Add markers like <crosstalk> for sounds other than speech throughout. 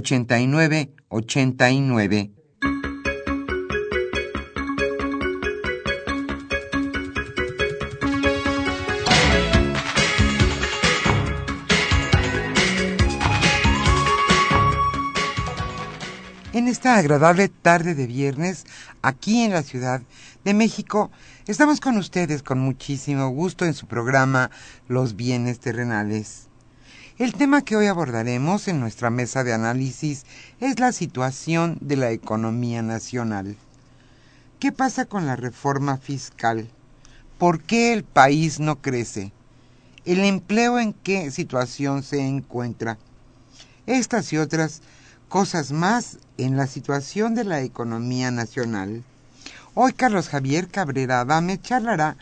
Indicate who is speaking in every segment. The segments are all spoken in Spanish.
Speaker 1: 5536 8989. En esta agradable tarde de viernes, aquí en la Ciudad de México, estamos con ustedes con muchísimo gusto en su programa Los bienes terrenales. El tema que hoy abordaremos en nuestra mesa de análisis es la situación de la economía nacional. ¿Qué pasa con la reforma fiscal? ¿Por qué el país no crece? ¿El empleo en qué situación se encuentra? Estas y otras cosas más en la situación de la economía nacional. Hoy Carlos Javier Cabrera Adame charlará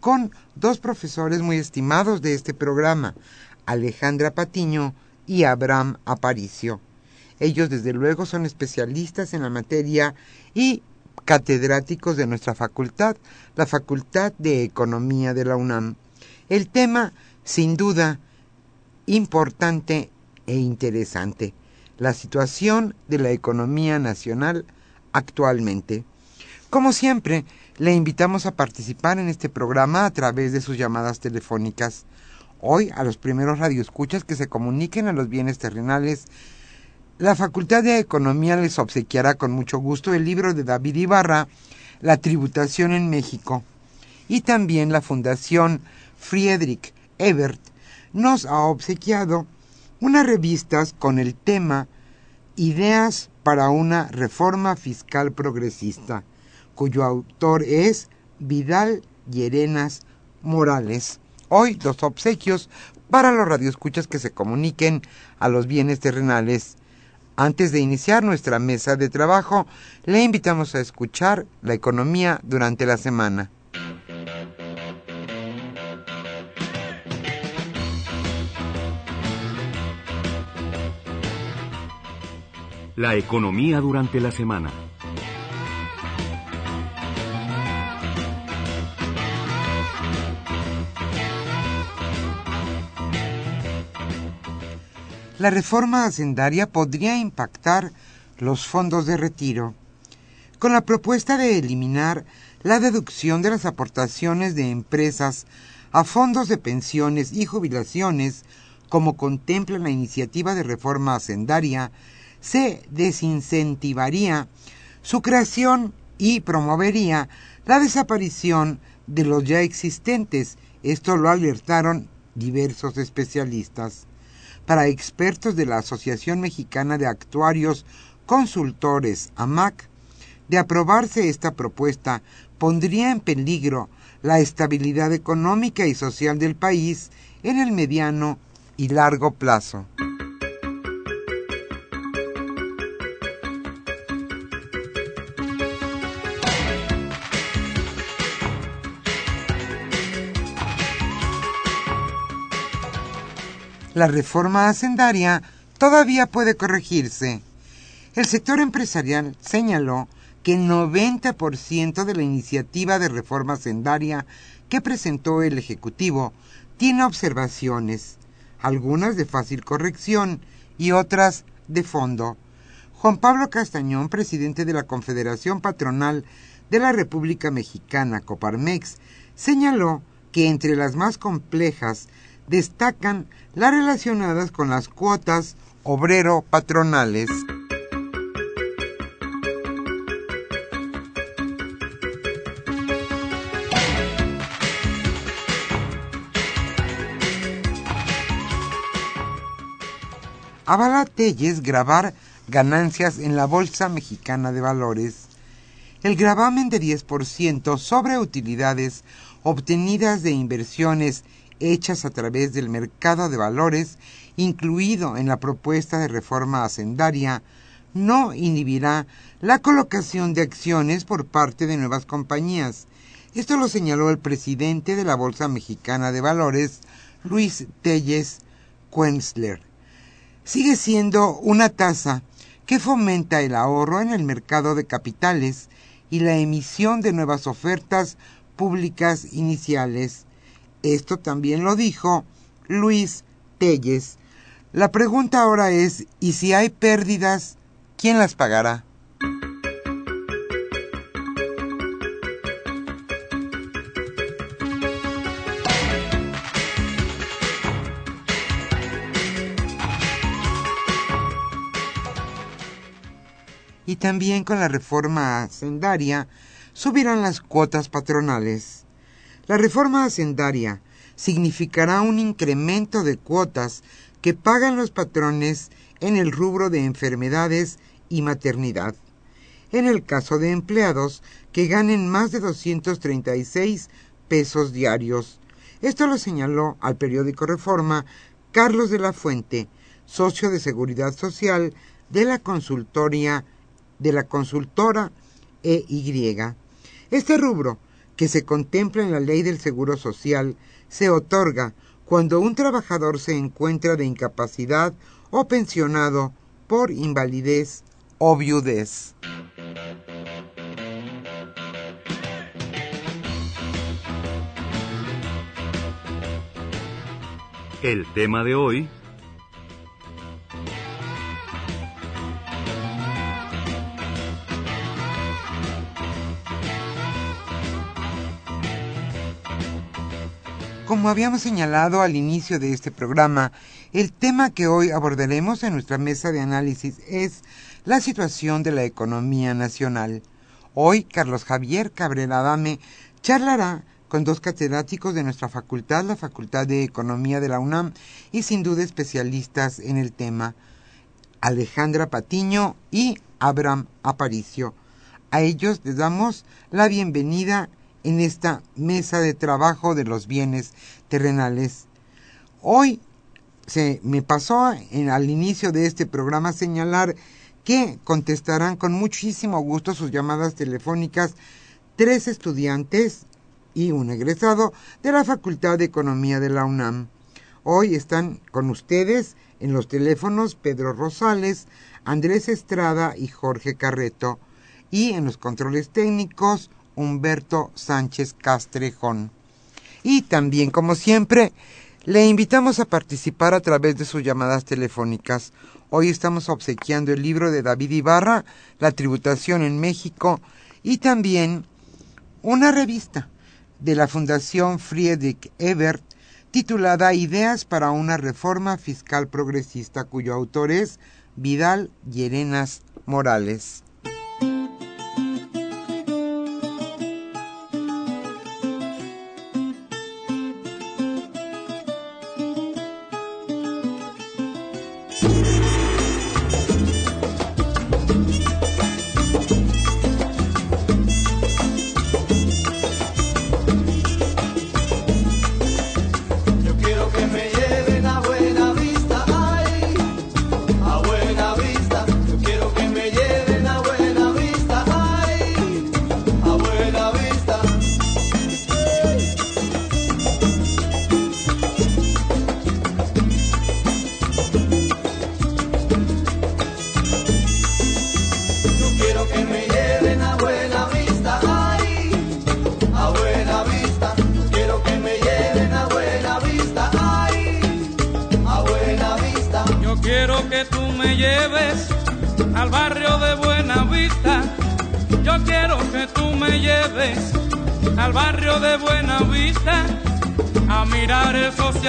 Speaker 1: con dos profesores muy estimados de este programa, Alejandra Patiño y Abraham Aparicio. Ellos desde luego son especialistas en la materia y catedráticos de nuestra facultad, la Facultad de Economía de la UNAM. El tema, sin duda, importante e interesante, la situación de la economía nacional actualmente. Como siempre, le invitamos a participar en este programa a través de sus llamadas telefónicas hoy a los primeros radioescuchas que se comuniquen a los bienes terrenales. La Facultad de Economía les obsequiará con mucho gusto el libro de David Ibarra, La tributación en México. Y también la Fundación Friedrich Ebert nos ha obsequiado unas revistas con el tema Ideas para una reforma fiscal progresista, cuyo autor es Vidal Llerenas Morales hoy dos obsequios para los radioescuchas que se comuniquen a los bienes terrenales. Antes de iniciar nuestra mesa de trabajo, le invitamos a escuchar la economía durante la semana.
Speaker 2: La economía durante la semana.
Speaker 1: La reforma hacendaria podría impactar los fondos de retiro. Con la propuesta de eliminar la deducción de las aportaciones de empresas a fondos de pensiones y jubilaciones, como contempla la iniciativa de reforma hacendaria, se desincentivaría su creación y promovería la desaparición de los ya existentes. Esto lo alertaron diversos especialistas para expertos de la Asociación Mexicana de Actuarios Consultores, AMAC, de aprobarse esta propuesta, pondría en peligro la estabilidad económica y social del país en el mediano y largo plazo. La reforma hacendaria todavía puede corregirse. El sector empresarial señaló que el 90% de la iniciativa de reforma sendaria que presentó el Ejecutivo tiene observaciones, algunas de fácil corrección y otras de fondo. Juan Pablo Castañón, presidente de la Confederación Patronal de la República Mexicana, Coparmex, señaló que entre las más complejas destacan las relacionadas con las cuotas obrero-patronales. avala Telles grabar ganancias en la Bolsa Mexicana de Valores. El gravamen de 10% sobre utilidades obtenidas de inversiones hechas a través del mercado de valores, incluido en la propuesta de reforma hacendaria, no inhibirá la colocación de acciones por parte de nuevas compañías. Esto lo señaló el presidente de la Bolsa Mexicana de Valores, Luis Telles Quensler sigue siendo una tasa que fomenta el ahorro en el mercado de capitales y la emisión de nuevas ofertas públicas iniciales. Esto también lo dijo Luis Telles. La pregunta ahora es, ¿y si hay pérdidas, quién las pagará? y también con la reforma hacendaria subirán las cuotas patronales. La reforma hacendaria significará un incremento de cuotas que pagan los patrones en el rubro de enfermedades y maternidad. En el caso de empleados que ganen más de 236 pesos diarios. Esto lo señaló al periódico Reforma Carlos de la Fuente, socio de Seguridad Social de la consultoria de la consultora EY. Este rubro, que se contempla en la ley del Seguro Social, se otorga cuando un trabajador se encuentra de incapacidad o pensionado por invalidez o viudez.
Speaker 2: El tema de hoy
Speaker 1: Como habíamos señalado al inicio de este programa, el tema que hoy abordaremos en nuestra mesa de análisis es la situación de la economía nacional. Hoy, Carlos Javier Cabrera Adame charlará con dos catedráticos de nuestra facultad, la Facultad de Economía de la UNAM, y sin duda especialistas en el tema, Alejandra Patiño y Abraham Aparicio. A ellos les damos la bienvenida en esta mesa de trabajo de los bienes terrenales. Hoy se me pasó en, al inicio de este programa señalar que contestarán con muchísimo gusto sus llamadas telefónicas tres estudiantes y un egresado de la Facultad de Economía de la UNAM. Hoy están con ustedes en los teléfonos Pedro Rosales, Andrés Estrada y Jorge Carreto, y en los controles técnicos Humberto Sánchez Castrejón. Y también, como siempre, le invitamos a participar a través de sus llamadas telefónicas. Hoy estamos obsequiando el libro de David Ibarra, La tributación en México, y también una revista de la Fundación Friedrich Ebert titulada Ideas para una reforma fiscal progresista, cuyo autor es Vidal Llerenas Morales.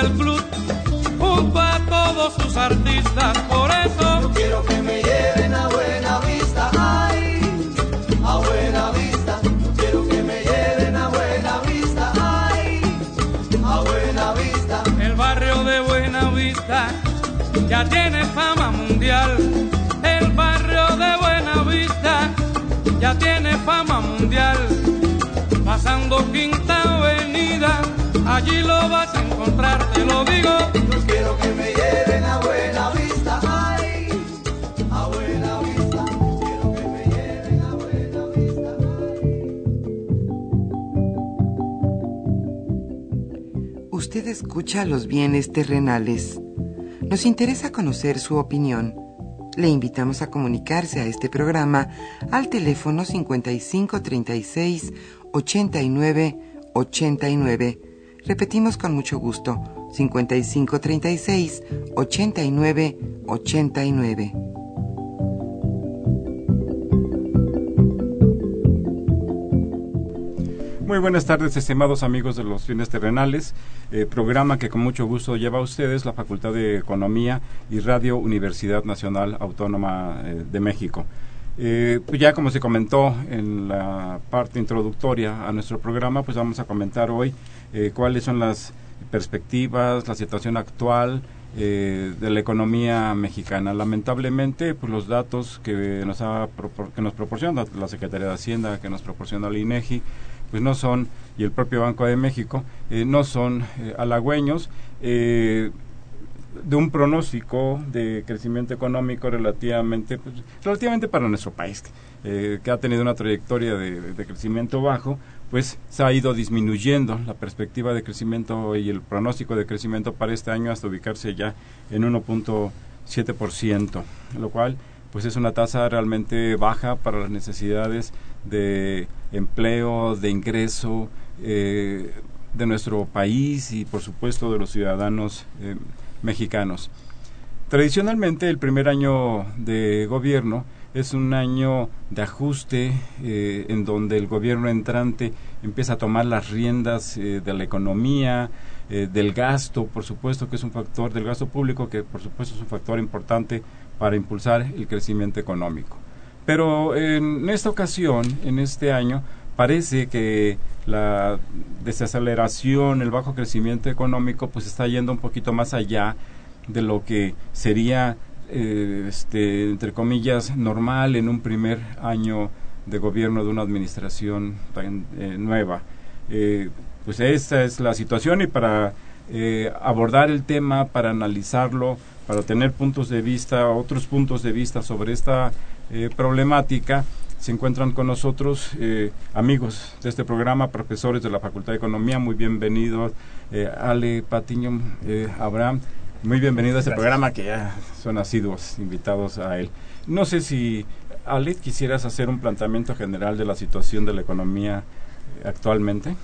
Speaker 3: El Club junto a todos sus artistas. Por eso
Speaker 4: yo quiero que me lleven a Buena Vista. Ay, a Buena Vista. Yo quiero que me lleven a Buena Vista. Ay, a Buena Vista.
Speaker 3: El barrio de Buena Vista ya tiene fama mundial. El barrio de Buena Vista ya tiene fama mundial. Pasando Quinta Avenida, allí lo vas a encontrar, te lo digo.
Speaker 4: Yo quiero que me lleven a Buena Vista. Ay, a Buena Vista. Quiero que me lleven a Buena Vista.
Speaker 1: Usted escucha los bienes terrenales. Nos interesa conocer su opinión. Le invitamos a comunicarse a este programa al teléfono 5536 89 89. Repetimos con mucho gusto, 5536 89 89.
Speaker 5: Muy buenas tardes, estimados amigos de los fines terrenales, eh, programa que con mucho gusto lleva a ustedes la Facultad de Economía y Radio Universidad Nacional Autónoma eh, de México. Pues ya como se comentó en la parte introductoria a nuestro programa, pues vamos a comentar hoy cuáles son las perspectivas, la situación actual eh, de la economía mexicana. Lamentablemente, pues los datos que nos, ha, que nos proporciona la Secretaría de Hacienda, que nos proporciona la INEGI, pues no son, y el propio Banco de México, eh, no son eh, halagüeños. Eh, de un pronóstico de crecimiento económico relativamente pues, relativamente para nuestro país que ha tenido una trayectoria de crecimiento bajo pues se ha ido disminuyendo la perspectiva de crecimiento y el pronóstico de crecimiento para este año hasta ubicarse ya en 1.7%, lo cual pues es una tasa realmente baja para las necesidades de empleo, de ingreso eh, de nuestro país y por supuesto de los ciudadanos eh, mexicanos. Tradicionalmente el primer año de gobierno es un año de ajuste eh, en donde el gobierno entrante empieza a tomar las riendas eh, de la economía, eh, del gasto, por supuesto que es un factor del gasto público que por supuesto es un factor importante para impulsar el crecimiento económico. Pero en esta ocasión, en este año, parece que la desaceleración, el bajo crecimiento económico, pues está yendo un poquito más allá de lo que sería, eh, este, entre comillas, normal en un primer año de gobierno de una administración tan, eh, nueva. Eh, pues esta es la situación y para abordar el tema, para analizarlo, para tener puntos de vista, otros puntos de vista sobre esta problemática, se encuentran con nosotros amigos de este programa, profesores de la Facultad de Economía, muy bienvenidos, Ale Patiño, Abraham, muy bienvenido a este programa que ya son asiduos invitados a él. No sé si, Ale, quisieras hacer un planteamiento general de la situación de la economía eh, actualmente.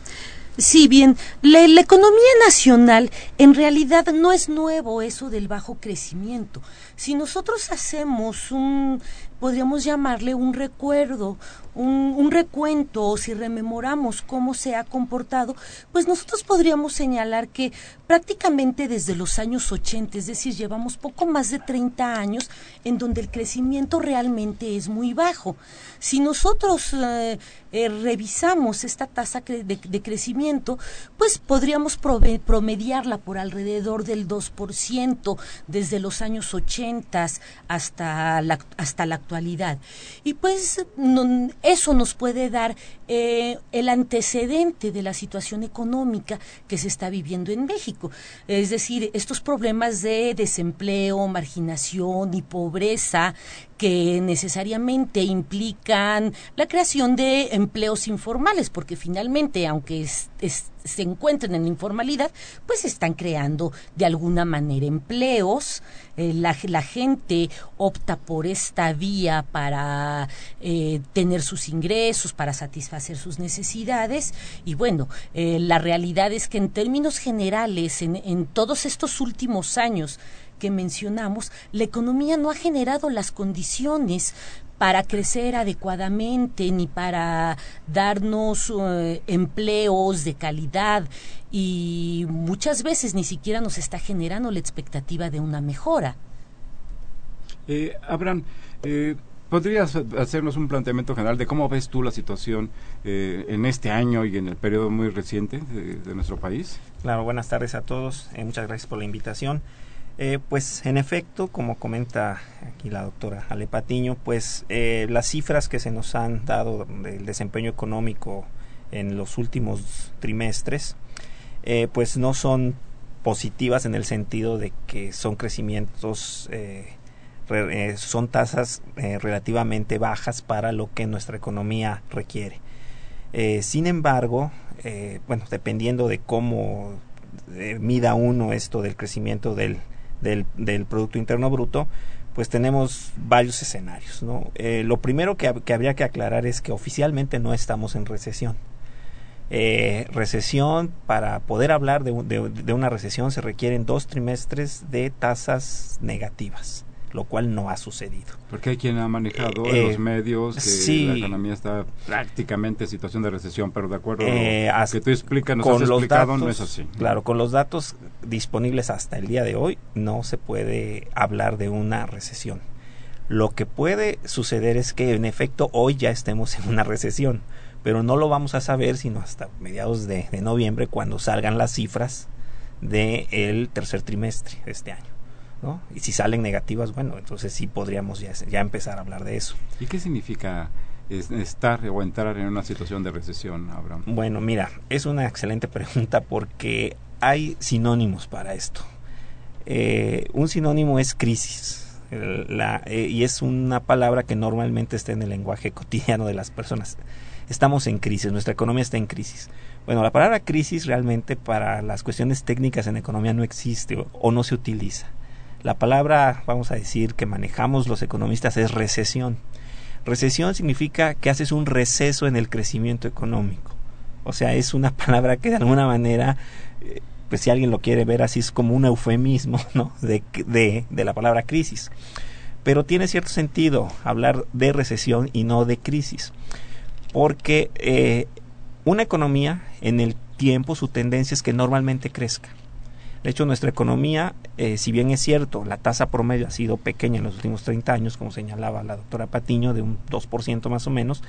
Speaker 6: Sí, bien, la, la economía nacional en realidad no es nuevo eso del bajo crecimiento. Si nosotros hacemos un, podríamos llamarle un recuerdo, un, recuento, o si rememoramos cómo se ha comportado, pues nosotros podríamos señalar que prácticamente desde los años 80, es decir, llevamos poco más de 30 años en donde el crecimiento realmente es muy bajo. Si nosotros eh, eh, revisamos esta tasa de, de crecimiento, pues podríamos promediarla por alrededor del 2% desde los años 80 hasta la, hasta la actualidad. Y pues eso nos puede dar eh, el antecedente de la situación económica que se está viviendo en México. Es decir, estos problemas de desempleo, marginación y pobreza que necesariamente implican la creación de empleos informales, porque finalmente, aunque se encuentren en informalidad, pues están creando de alguna manera empleos. Eh, la, la gente opta por esta vía para eh, tener sus ingresos, para satisfacer sus necesidades. Y bueno, eh, la realidad es que en términos generales, en, en todos estos últimos años, que mencionamos, la economía no ha generado las condiciones para crecer adecuadamente ni para darnos eh, empleos de calidad y muchas veces ni siquiera nos está generando la expectativa de una mejora.
Speaker 5: Eh, Abraham, eh, ¿podrías hacernos un planteamiento general de cómo ves tú la situación eh, en este año y en el periodo muy reciente de, de nuestro país?
Speaker 7: Claro, buenas tardes a todos. Eh, muchas gracias por la invitación. Eh, pues en efecto, como comenta aquí la doctora Ale Patiño, pues eh, las cifras que se nos han dado del desempeño económico en los últimos trimestres, eh, pues no son positivas en el sentido de que son crecimientos, eh, re- eh, son tasas relativamente bajas para lo que nuestra economía requiere. Sin embargo, bueno, dependiendo de cómo mida uno esto del crecimiento del, del, del Producto Interno Bruto, pues tenemos varios escenarios. Eh, lo primero que, que habría que aclarar es que oficialmente no estamos en recesión. Eh, recesión, para poder hablar de, de- de una recesión se requieren dos trimestres de tasas negativas, lo cual no ha sucedido.
Speaker 5: Porque hay quien ha manejado
Speaker 7: Eh,
Speaker 5: en los medios que
Speaker 7: sí.
Speaker 5: la economía está prácticamente en situación de recesión, pero de acuerdo
Speaker 7: Eh,
Speaker 5: a lo
Speaker 7: as-
Speaker 5: que tú explicas, nos
Speaker 7: con
Speaker 5: has explicado,
Speaker 7: datos,
Speaker 5: no es así.
Speaker 7: Claro, con los datos disponibles hasta el día de hoy no se puede hablar de una recesión. Lo que puede suceder es que en efecto hoy ya estemos en una recesión, pero no lo vamos a saber sino hasta mediados de, de noviembre cuando salgan las cifras del tercer trimestre de este año. ¿No? Y si salen negativas, bueno, entonces sí podríamos ya, ya empezar a hablar de eso.
Speaker 5: ¿Y qué significa es- estar o entrar en una situación de recesión, Abraham?
Speaker 7: Bueno, mira, es una excelente <laughs> pregunta porque hay sinónimos para esto. Eh, un sinónimo es crisis. El- la- eh, y es una palabra que normalmente está en el lenguaje <laughs> cotidiano de las personas. Estamos en crisis, nuestra economía está en crisis. Bueno, la palabra crisis realmente para las cuestiones técnicas en economía no existe o, o no se utiliza. La palabra, vamos a decir, que manejamos los economistas es recesión. Recesión significa que haces un receso en el crecimiento económico. O sea, es una <laughs> palabra que de alguna manera, eh, pues si alguien lo quiere ver así, es como un eufemismo, ¿no? De, de, la palabra crisis. Pero tiene cierto sentido hablar de recesión y no de crisis. Porque eh, una economía, en el tiempo, su tendencia es que normalmente crezca. De hecho, nuestra economía, eh, si bien es cierto, la tasa promedio ha sido pequeña en los últimos 30 años, como señalaba la doctora Patiño, de un 2% más o menos,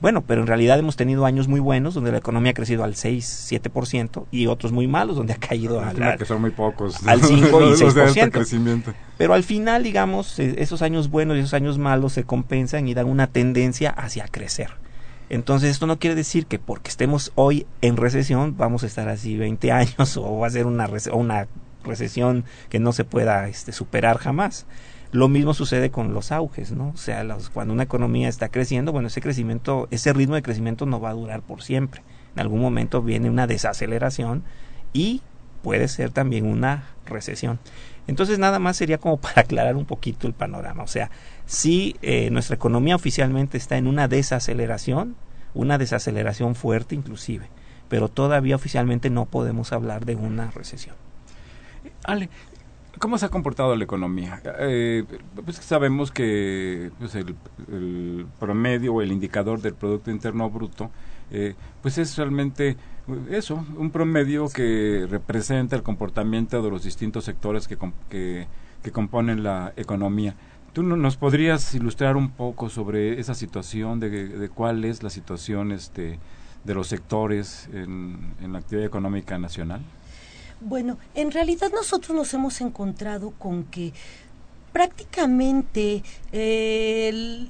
Speaker 7: bueno, pero en realidad hemos tenido años muy buenos donde la economía ha crecido al 6, 7% y otros muy malos donde ha caído al,
Speaker 5: Estima que son muy pocos.
Speaker 7: al 5 y <laughs>
Speaker 5: los de alto
Speaker 7: 6%.
Speaker 5: crecimiento.
Speaker 7: Pero al final, digamos, eh, esos años buenos y esos años malos se compensan y dan una tendencia hacia crecer. Entonces, esto no quiere decir que porque estemos hoy en recesión vamos a estar así 20 <laughs> años o va a ser una, una recesión que no se pueda este, superar jamás. Lo mismo sucede con los auges, ¿no? O sea, cuando una economía está creciendo, bueno, ese crecimiento, ese ritmo de crecimiento no va a durar por siempre. En algún momento viene una desaceleración y puede ser también una recesión. Entonces nada más sería como <laughs> para aclarar un poquito el panorama. O sea, si eh, nuestra economía oficialmente está en una desaceleración, una desaceleración fuerte inclusive, pero todavía oficialmente no podemos hablar de una recesión.
Speaker 5: Ale, ¿cómo se ha comportado la economía? Eh, pues sabemos que pues el, promedio o el indicador del Producto Interno Bruto, eh, pues es realmente eh, eso, un promedio que representa el comportamiento de los distintos sectores que, que componen la economía. ¿Tú no- nos podrías ilustrar un poco sobre esa situación, de, de cuál es la situación este, de los sectores en, en la actividad económica nacional?
Speaker 6: Bueno, en realidad nosotros nos hemos encontrado con que prácticamente, eh,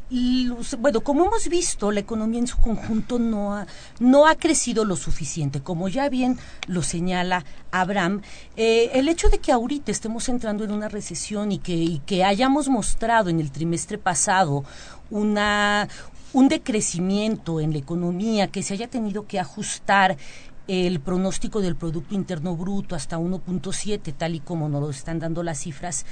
Speaker 6: bueno, como hemos visto, la economía en su conjunto no ha, no ha crecido lo suficiente. Como ya bien lo señala Abraham, eh, el hecho de que ahorita estemos entrando en una recesión y que, y que hayamos mostrado en el trimestre pasado una, un decrecimiento en la economía, que se haya tenido que ajustar el pronóstico del Producto Interno Bruto hasta 1.7, tal y como nos lo están dando las cifras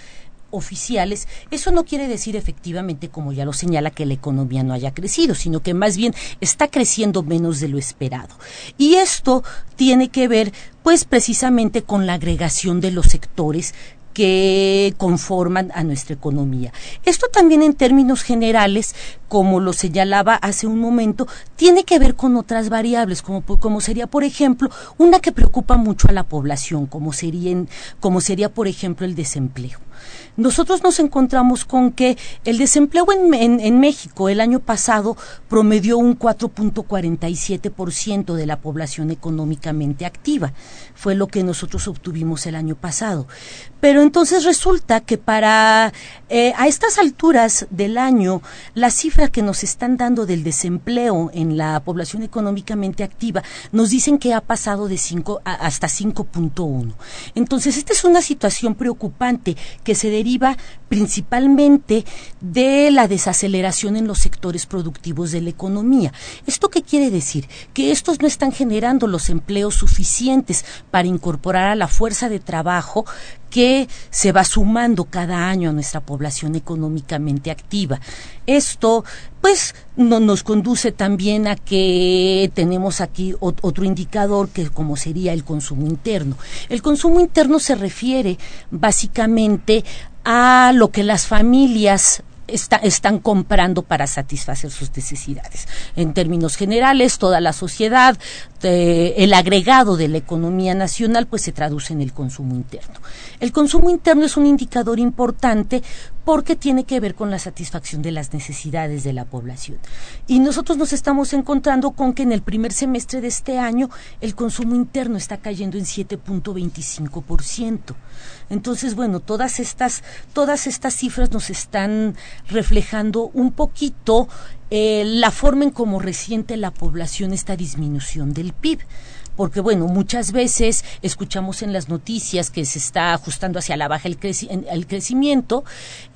Speaker 6: oficiales, eso no quiere decir efectivamente, como ya lo señala, que la economía no haya crecido, sino que más bien está creciendo menos de lo esperado. Y esto tiene que ver, pues, precisamente con la agregación de los sectores que conforman a nuestra economía. Esto también en términos generales, como lo señalaba hace un momento, tiene que ver con otras variables, como, como sería, por ejemplo, una que preocupa mucho a la población, como sería, como sería por ejemplo, el desempleo nosotros nos encontramos con que el desempleo en, en, México el año pasado promedió un 4.47% de la población económicamente activa. Fue lo que nosotros obtuvimos el año pasado. Pero entonces resulta que para eh, a estas alturas del año, la cifra que nos están dando del desempleo en la población económicamente activa nos dicen que ha pasado de 5 hasta 5.1. Entonces, esta es una situación preocupante que se deriva principalmente de la desaceleración en los sectores productivos de la economía. ¿Esto qué quiere decir? Que estos no están generando los empleos suficientes para incorporar a la fuerza de trabajo que se va sumando cada año a nuestra población económicamente activa. Esto, pues, no, nos conduce también a que tenemos aquí otro indicador que como sería el consumo interno. El consumo interno se refiere básicamente a lo que las familias están comprando para satisfacer sus necesidades. En términos generales, toda la sociedad, eh, el agregado de la economía nacional, pues se traduce en el consumo interno. El consumo interno es un indicador importante porque tiene que ver con la satisfacción de las necesidades de la población. Y nosotros nos estamos encontrando con que en el primer semestre de este año el consumo interno está cayendo en 7.25%. Entonces, bueno, todas estas, todas estas cifras nos están reflejando un poquito eh, la forma en cómo resiente la población esta disminución del PIB porque bueno, muchas veces escuchamos en las noticias que se está ajustando hacia la baja el, el crecimiento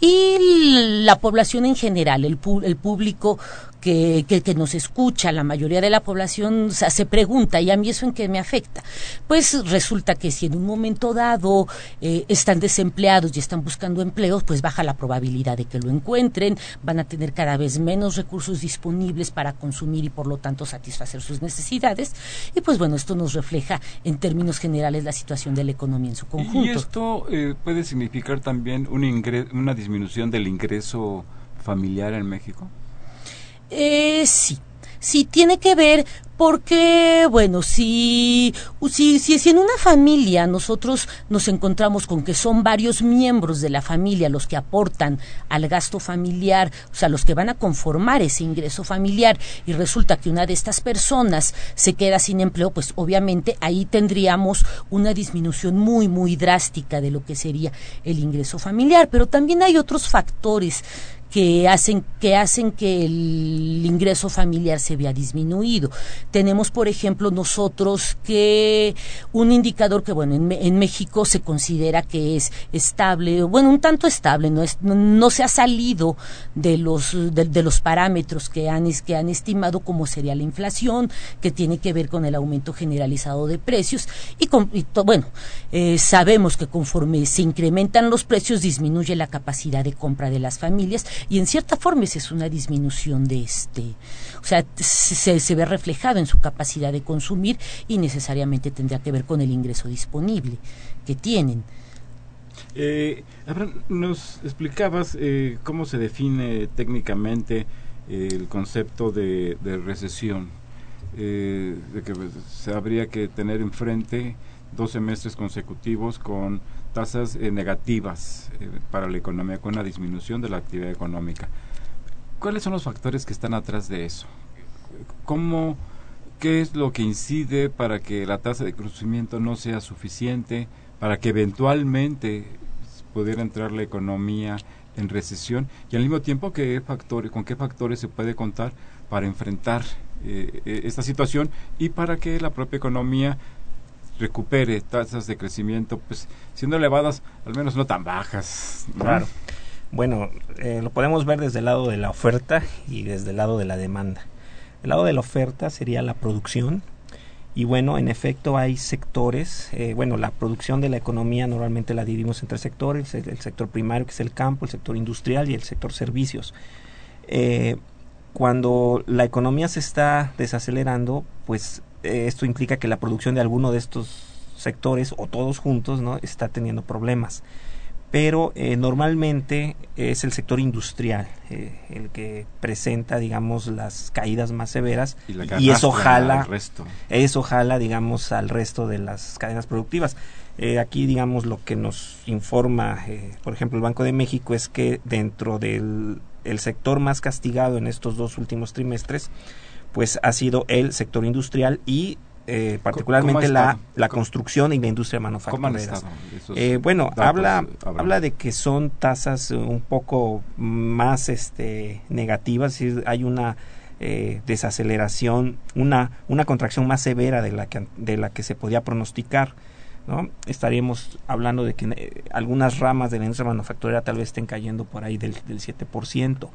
Speaker 6: y la población en general, el, el público que, que, nos escucha, la mayoría de la población se pregunta, ¿y a mí eso en qué me afecta? Pues resulta que si en un momento dado eh, están desempleados y están buscando empleos, pues baja la probabilidad de que lo encuentren, van a tener cada vez menos recursos disponibles para consumir y por lo tanto satisfacer sus necesidades. Y pues bueno, esto nos refleja en términos generales la situación de la economía en su conjunto.
Speaker 5: ¿Y esto eh, puede significar también un una disminución del ingreso familiar en México?
Speaker 6: Eh, sí, sí tiene que ver porque, bueno, si, si, si, en una familia nosotros nos encontramos con que son varios miembros de la familia los que aportan al gasto familiar, o sea, los que van a conformar ese ingreso familiar, y resulta que una de estas personas se queda sin empleo, pues obviamente ahí tendríamos una disminución muy, muy drástica de lo que sería el ingreso familiar. Pero también hay otros factores que hacen que hacen que el ingreso familiar se vea disminuido. Tenemos, por ejemplo, nosotros que un indicador que, bueno, en, México se considera que es estable, bueno, un tanto estable, no, es, no, se ha salido de los, de, los parámetros que han, que han estimado como sería la inflación, que tiene que ver con el aumento generalizado de precios. Y, con, bueno, eh, sabemos que conforme se incrementan los precios, disminuye la capacidad de compra de las familias y en cierta forma esa es una disminución de este, o sea, se, se ve reflejado en su capacidad de consumir y necesariamente tendría que ver con el ingreso disponible que tienen.
Speaker 5: Eh, nos explicabas eh, cómo se define técnicamente el concepto de, recesión, eh, de que pues, se habría que tener enfrente dos semestres consecutivos con tasas eh, negativas eh, para la economía, con una disminución de la actividad económica. ¿Cuáles son los factores que están atrás de eso? ¿Cómo, ¿Qué es lo que incide para que la tasa de crecimiento no sea suficiente, para que eventualmente pudiera entrar la economía en recesión? Y al mismo tiempo, ¿qué factores, ¿con qué factores se puede contar para enfrentar eh, esta situación y para que la propia economía recupere tasas de crecimiento, pues siendo elevadas, al menos no tan bajas.
Speaker 7: Claro. Bueno, eh, lo podemos ver desde el lado de la oferta y desde el lado de la demanda. El lado de la oferta sería la producción. Y bueno, en efecto hay sectores, eh, bueno, la producción de la economía normalmente la dividimos en tres sectores, el, sector primario que es el campo, el sector industrial y el sector servicios. Eh, cuando la economía se está desacelerando, pues esto implica que la producción de alguno de estos sectores o todos juntos no está teniendo problemas pero eh, normalmente es el sector industrial eh, el que presenta, digamos, las caídas más severas
Speaker 5: Y
Speaker 7: eso jala,
Speaker 5: al resto.
Speaker 7: eso jala, digamos, al resto de las cadenas productivas. Eh, aquí, digamos, lo que nos informa, por ejemplo, el Banco de México es que dentro del el sector más castigado en estos dos últimos trimestres, pues ha sido el sector industrial y eh, particularmente la, la
Speaker 5: ¿Cómo-
Speaker 7: construcción y la industria
Speaker 5: ¿Cómo han
Speaker 7: manufacturera. Eh, bueno, habla, habla de que son tasas un poco más este, negativas, es decir, hay una eh, desaceleración, una, una contracción más severa de la que, de la que se podía pronosticar. ¿no? Estaríamos hablando de que eh, algunas ramas de la industria manufacturera tal vez estén cayendo por ahí del, del 7%.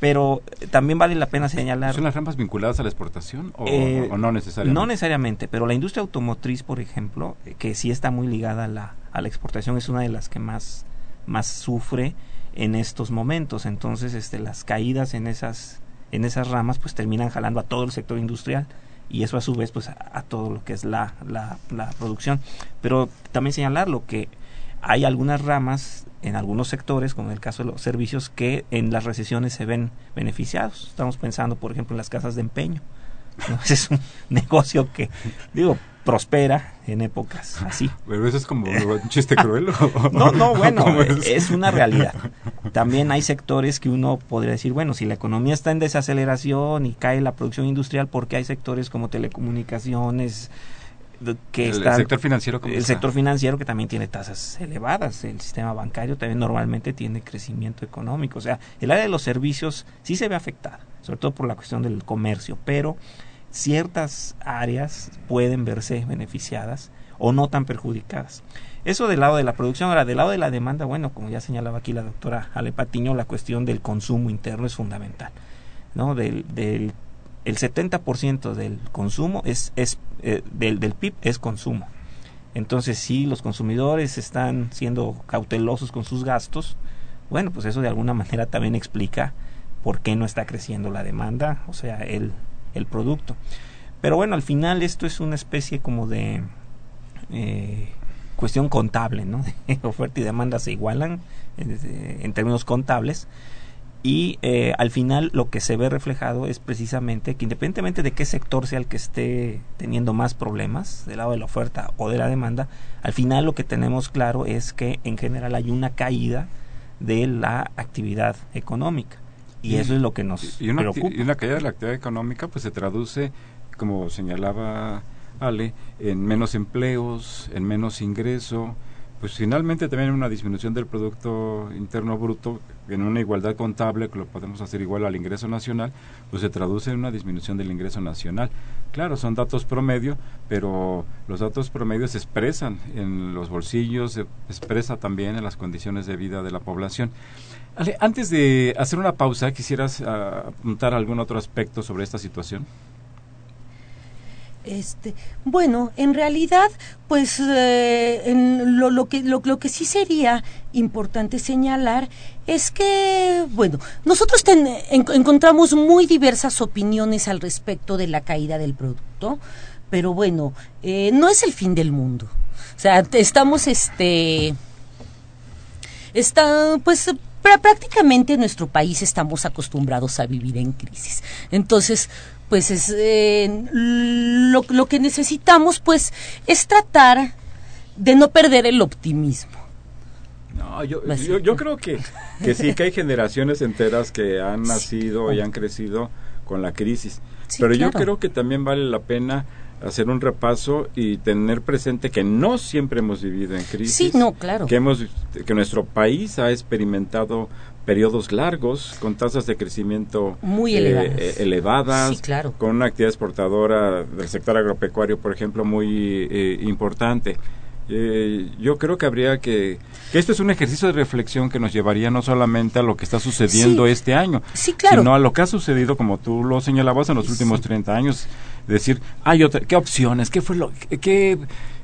Speaker 7: Pero eh, también vale la pena señalar
Speaker 5: ¿Son las ramas vinculadas a la exportación o,
Speaker 7: eh,
Speaker 5: o no necesariamente?
Speaker 7: no necesariamente, pero la industria automotriz, por ejemplo, eh, que sí está muy ligada a la, a la exportación, es una de las que más, más sufre en estos momentos. Entonces, este, las caídas en esas, en esas ramas, pues terminan jalando a todo el sector industrial y eso a su vez, pues a, a todo lo que es la, la, la producción. Pero también señalar lo que hay algunas ramas en algunos sectores, como en el caso de los servicios, que en las recesiones se ven beneficiados. Estamos pensando, por ejemplo, en las casas de empeño. ¿no? <laughs> Ese es un <laughs> negocio que, digo, prospera en épocas así.
Speaker 5: Pero eso es como un chiste cruel. ¿o- <laughs>
Speaker 7: No, no, bueno,
Speaker 5: ¿Cómo
Speaker 7: es? es una realidad. También hay sectores que uno podría decir, bueno, si la economía está en desaceleración y cae la producción industrial, porque hay sectores como telecomunicaciones que
Speaker 5: el, el
Speaker 7: están
Speaker 5: sector financiero ¿cómo
Speaker 7: el
Speaker 5: está?
Speaker 7: sector financiero que también tiene tasas elevadas, el sistema bancario también normalmente tiene crecimiento económico, o sea, el área de los servicios sí se ve afectada, sobre todo por la cuestión del comercio, pero ciertas áreas pueden verse beneficiadas o no tan perjudicadas. Eso del lado de la producción, ahora del lado de la demanda, bueno, como ya señalaba aquí la doctora Ale Patiño, la cuestión del consumo interno es fundamental, ¿no? Del, del el 70% del consumo es, es eh, del, del PIB es consumo. Entonces, si los consumidores están siendo cautelosos con sus gastos, bueno, pues eso de alguna manera también explica por qué no está creciendo la demanda, o sea, el, el producto. Pero bueno, al final esto es una especie como de eh, cuestión contable, ¿no? <laughs> Oferta y demanda se igualan eh, en términos contables y eh, al final lo que se ve reflejado es precisamente que independientemente de qué sector sea el que esté teniendo más problemas del lado de la oferta o de la demanda, al final lo que tenemos claro es que en general hay una caída de la actividad económica y,
Speaker 5: Y-
Speaker 7: eso es lo que nos
Speaker 5: y una, acti-
Speaker 7: preocupa.
Speaker 5: y una caída de la actividad económica pues se traduce, como señalaba Ale, en menos empleos, en menos ingreso, pues finalmente también una disminución del Producto Interno Bruto, en una igualdad contable, que lo podemos hacer igual al ingreso nacional, pues se traduce en una disminución del ingreso nacional. Claro, son datos promedio, pero los datos promedio se expresan en los bolsillos, se expresa también en las condiciones de vida de la población. Ale, antes de hacer una pausa, ¿quisieras ah, apuntar algún otro aspecto sobre esta situación?
Speaker 6: Este, bueno, en realidad, pues eh, lo, que lo, que sí sería importante señalar es que, bueno, nosotros encontramos muy diversas opiniones al respecto de la caída del producto, pero bueno, eh, no es el fin del mundo. O sea, estamos, este, está, pues prá- prácticamente en nuestro país estamos acostumbrados a vivir en crisis. Entonces, pues es eh, lo, lo que necesitamos, pues, es tratar de no perder el optimismo.
Speaker 5: No, yo, yo, yo creo que, que sí, que hay generaciones enteras que han nacido y han crecido con la crisis.
Speaker 6: Sí,
Speaker 5: Pero yo creo que también vale la pena hacer un repaso y tener presente que no siempre hemos vivido en crisis.
Speaker 6: Sí, no, claro.
Speaker 5: Que, hemos, que nuestro país ha experimentado periodos largos con tasas de crecimiento
Speaker 6: Muy
Speaker 5: eh,
Speaker 6: elevadas.
Speaker 5: eh, elevadas,
Speaker 6: Sí, claro.
Speaker 5: con una actividad exportadora del sector agropecuario, por ejemplo, muy eh, importante. Eh, yo creo que habría que, que esto es un ejercicio de reflexión que nos llevaría no solamente a lo que está sucediendo
Speaker 6: Sí.
Speaker 5: este año,
Speaker 6: Sí, claro.
Speaker 5: sino a lo que ha sucedido, como tú lo señalabas, en los últimos 30 años. Decir, hay otra, ¿qué opciones? ¿Qué fue lo, qué,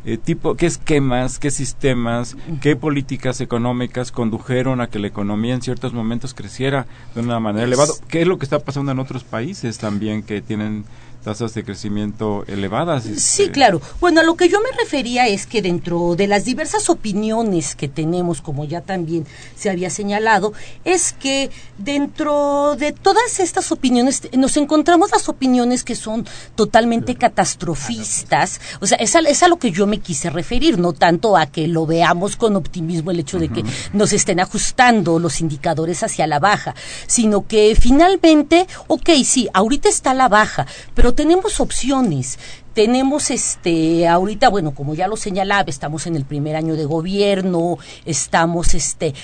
Speaker 5: eh, tipo, qué esquemas, qué sistemas, qué políticas económicas condujeron a que la economía en ciertos momentos creciera de una manera elevada? ¿Qué es lo que está pasando en otros países también que tienen tasas de crecimiento elevadas.
Speaker 6: Sí,
Speaker 5: este,
Speaker 6: claro. Bueno, a lo que yo me refería es que dentro de las diversas opiniones que tenemos, como ya también se había señalado, es que dentro de todas estas opiniones nos encontramos las opiniones que son totalmente catastrofistas. O sea, es a, es a lo que yo me quise referir, no tanto a que lo veamos con optimismo el hecho de que nos estén ajustando los indicadores hacia la baja, sino que finalmente, ok, sí, ahorita está la baja, pero tenemos opciones tenemos este ahorita bueno como ya lo señalaba estamos en el primer año de gobierno estamos este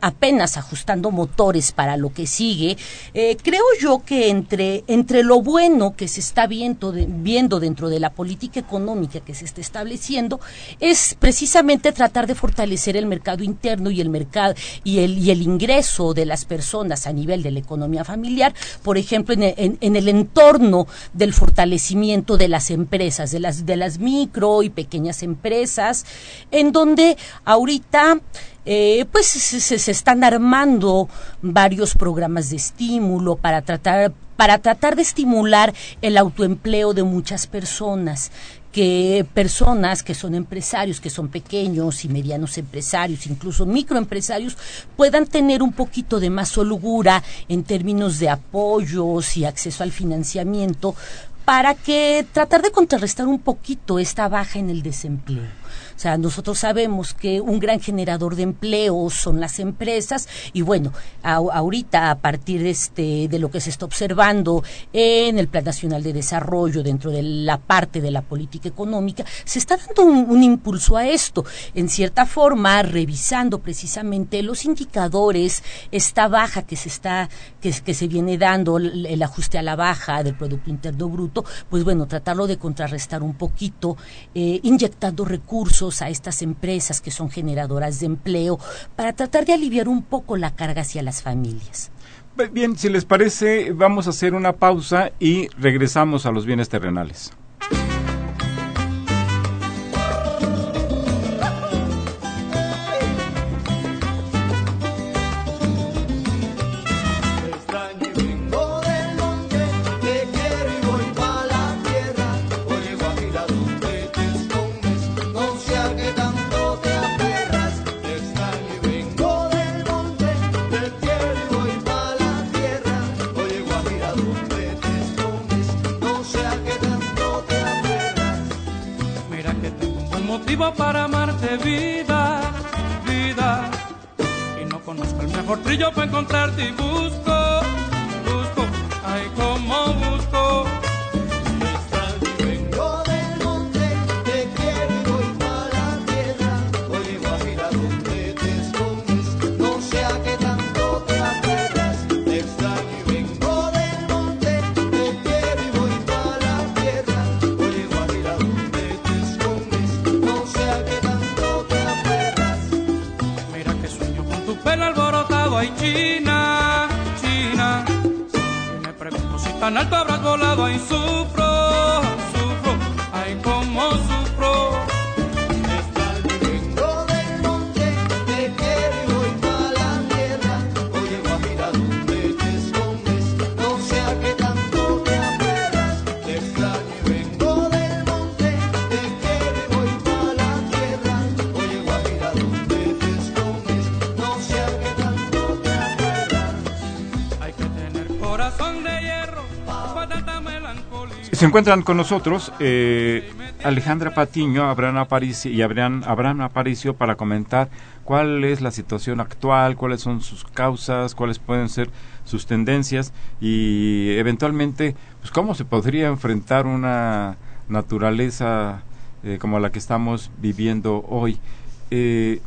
Speaker 6: apenas ajustando motores para lo que sigue Eh, creo yo que entre entre lo bueno que se está viendo viendo dentro de la política económica que se está estableciendo es precisamente tratar de fortalecer el mercado interno y el mercado y el y el ingreso de las personas a nivel de la economía familiar por ejemplo en en- en el entorno del fortalecimiento de las empresas de las de las micro y pequeñas empresas en donde ahorita eh, pues se, se- se están armando varios programas de estímulo para tratar para tratar de estimular el autoempleo de muchas personas que personas que son empresarios, que son pequeños y medianos empresarios, incluso microempresarios, puedan tener un poquito de más holgura en términos de apoyos y acceso al financiamiento para que tratar de contrarrestar un poquito esta baja en el desempleo. O sea, nosotros sabemos que un gran generador de empleo son las empresas y bueno, ahorita a partir de, este, de lo que se está observando en el Plan Nacional de Desarrollo, dentro de la parte de la política económica, se está dando un, impulso a esto. En cierta forma, revisando precisamente los indicadores, esta baja que se está, que, que se viene dando, el, el ajuste a la baja del Producto Interno Bruto, pues bueno, tratarlo de contrarrestar un poquito, eh, inyectando recursos a estas empresas que son generadoras de empleo, para tratar de aliviar un poco la carga hacia las familias.
Speaker 5: Bien, si les parece, vamos a hacer una pausa y regresamos a los bienes terrenales.
Speaker 3: Trillo para encontrarte y alto habrás volado,
Speaker 5: encuentran con nosotros eh, Alejandra Patiño, Abraham Aparicio y Abraham, Abraham Aparicio para comentar cuál es la situación actual, cuáles son sus causas, cuáles pueden ser sus tendencias y eventualmente pues cómo se podría enfrentar una naturaleza eh, como la que estamos viviendo hoy. Eh,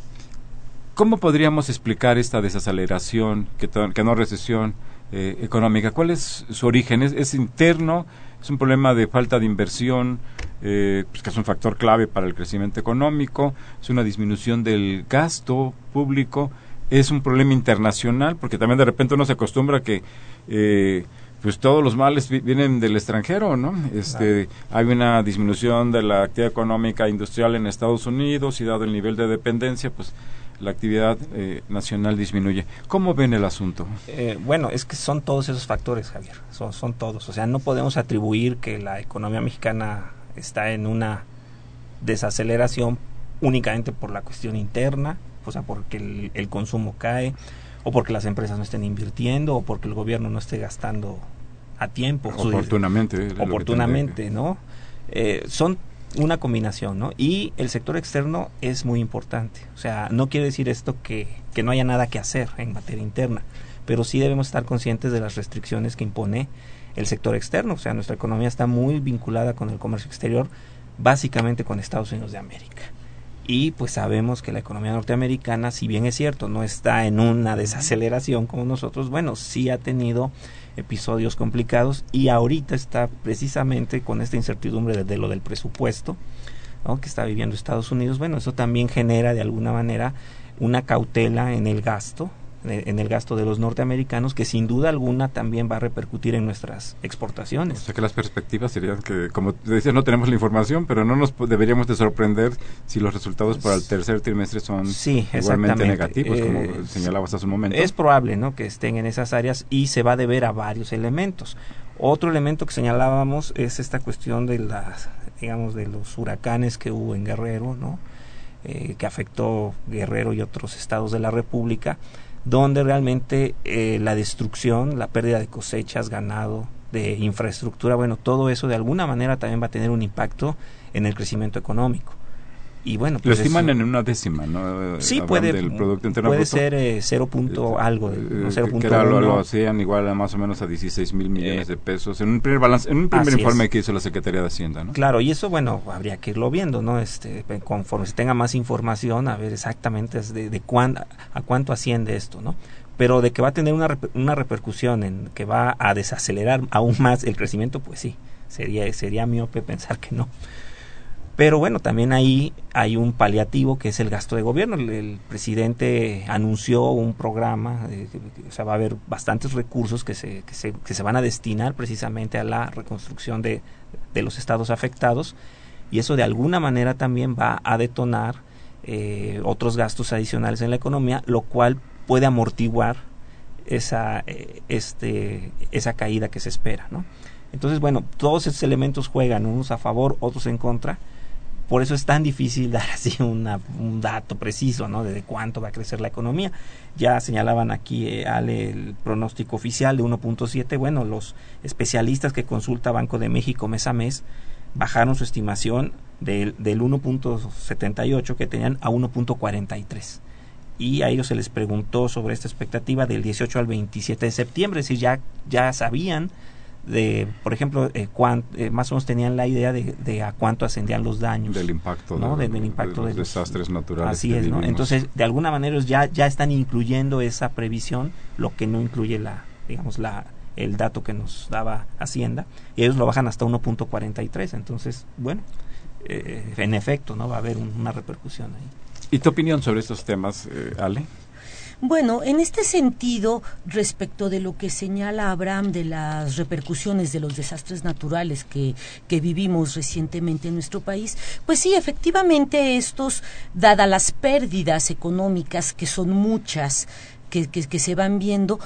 Speaker 5: ¿Cómo podríamos explicar esta desaceleración, que, que no recesión económica? ¿Cuál es su origen? ¿Es, es interno? ¿Es un problema de falta de inversión, eh, pues, que es un factor clave para el crecimiento económico? ¿Es una disminución del gasto público? ¿Es un problema internacional? Porque también de repente uno se acostumbra a que eh, pues todos los males vi- vienen del extranjero, ¿no? Este, Hay una disminución de la actividad económica industrial en Estados Unidos y dado el nivel de dependencia, pues la actividad eh, nacional disminuye. ¿Cómo ven el asunto?
Speaker 7: Eh, bueno, es que son todos esos factores, Javier. Son, son todos. O sea, no podemos atribuir que la economía mexicana está en una desaceleración únicamente por la cuestión interna, o sea, porque el, el consumo cae, o porque las empresas no estén invirtiendo, o porque el gobierno no esté gastando a tiempo.
Speaker 5: Oportunamente.
Speaker 7: oportunamente, ¿no? Eh, son una combinación, ¿no? Y el sector externo es muy importante. O sea, no quiere decir esto que, que no haya nada que hacer en materia interna, pero sí debemos estar conscientes de las restricciones que impone el sector externo. O sea, nuestra economía está muy vinculada con el comercio exterior, básicamente con Estados Unidos de América. Y pues sabemos que la economía norteamericana, si bien es cierto, no está en una desaceleración como nosotros, bueno, sí ha tenido episodios complicados y ahorita está precisamente con esta incertidumbre de, lo del presupuesto que está viviendo Estados Unidos. Bueno, eso también genera de alguna manera una cautela en el gasto, en el gasto de los norteamericanos, que sin duda alguna también va a repercutir en nuestras
Speaker 5: O
Speaker 7: exportaciones.
Speaker 5: sea que las perspectivas serían que, como decía, no tenemos la información, pero no nos deberíamos de sorprender si los resultados para el tercer trimestre son
Speaker 7: Sí,
Speaker 5: igualmente negativos, como
Speaker 7: Eh,
Speaker 5: señalabas hace un momento.
Speaker 7: Es probable ¿no? que estén en esas áreas y se va a deber a varios elementos. Otro elemento que señalábamos es esta cuestión de las, digamos, de los huracanes que hubo en Guerrero, ¿no? Eh, que afectó Guerrero y otros estados de la República, donde realmente eh, la destrucción, la pérdida de cosechas, ganado, de infraestructura, bueno, todo eso de alguna manera también va a tener un impacto en el crecimiento económico. Y bueno,
Speaker 5: Lo
Speaker 7: pues
Speaker 5: estiman en una décima, ¿no?
Speaker 7: Sí,
Speaker 5: Hablan
Speaker 7: puede,
Speaker 5: del Producto Interno
Speaker 7: puede
Speaker 5: Bruto.
Speaker 7: ser eh, cero punto algo,
Speaker 5: Eh,
Speaker 7: ¿no?
Speaker 5: que-
Speaker 7: 0.1.
Speaker 5: que era lo, lo hacían igual a más o menos a 16 mil millones
Speaker 7: Eh,
Speaker 5: de pesos en un primer balance, en un primer informe
Speaker 7: es.
Speaker 5: que hizo la Secretaría de Hacienda, ¿no?
Speaker 7: Claro, y eso, bueno, habría que irlo viendo, ¿no? Este, conforme se tenga más información, a ver exactamente de, de cuán- a cuánto asciende esto, ¿no? Pero de que va a tener una, una repercusión en que va a desacelerar aún más el crecimiento, pues sí, sería, sería miope pensar que no. Pero bueno, también ahí hay un paliativo que es el gasto de gobierno. El, presidente anunció un programa, eh, o sea, va a haber bastantes recursos que se, que se, que se van a destinar precisamente a la reconstrucción de, de los estados afectados y eso de alguna manera también va a detonar eh, otros gastos adicionales en la economía, lo cual puede amortiguar esa, eh, este, esa caída que se espera. Entonces, bueno, todos estos elementos juegan unos a favor, otros en contra. Por eso es tan difícil <laughs> dar así una, un dato preciso ¿no? de, cuánto va a crecer la economía. Ya señalaban aquí, eh, Ale, el pronóstico oficial de 1.7. Bueno, los especialistas que consulta Banco de México mes a mes bajaron su estimación del, del 1.78 que tenían a 1.43 y a ellos se les preguntó sobre esta expectativa del 18 al 27 de septiembre, es decir, ya, ya sabían de, por ejemplo, eh, eh, más o menos tenían la idea de, de a cuánto ascendían los daños.
Speaker 5: Del impacto,
Speaker 7: ¿no?
Speaker 5: de,
Speaker 7: De- del impacto
Speaker 5: de los
Speaker 7: los-
Speaker 5: desastres naturales.
Speaker 7: Así es, ¿no? Entonces, de alguna manera ya, ya están incluyendo esa previsión, lo que no incluye la, digamos, la, el dato que nos daba Hacienda, y ellos lo bajan hasta 1.43. Entonces, bueno, eh, en efecto, ¿no? Va a haber un- una repercusión ahí.
Speaker 5: ¿Y tu opinión sobre estos temas, eh, Ale?
Speaker 6: Bueno, en este sentido, respecto de lo que señala Abraham de las repercusiones de los desastres naturales que, que vivimos recientemente en nuestro país, pues sí, efectivamente estos, dadas las pérdidas económicas, que son muchas, que, que, que se van viendo,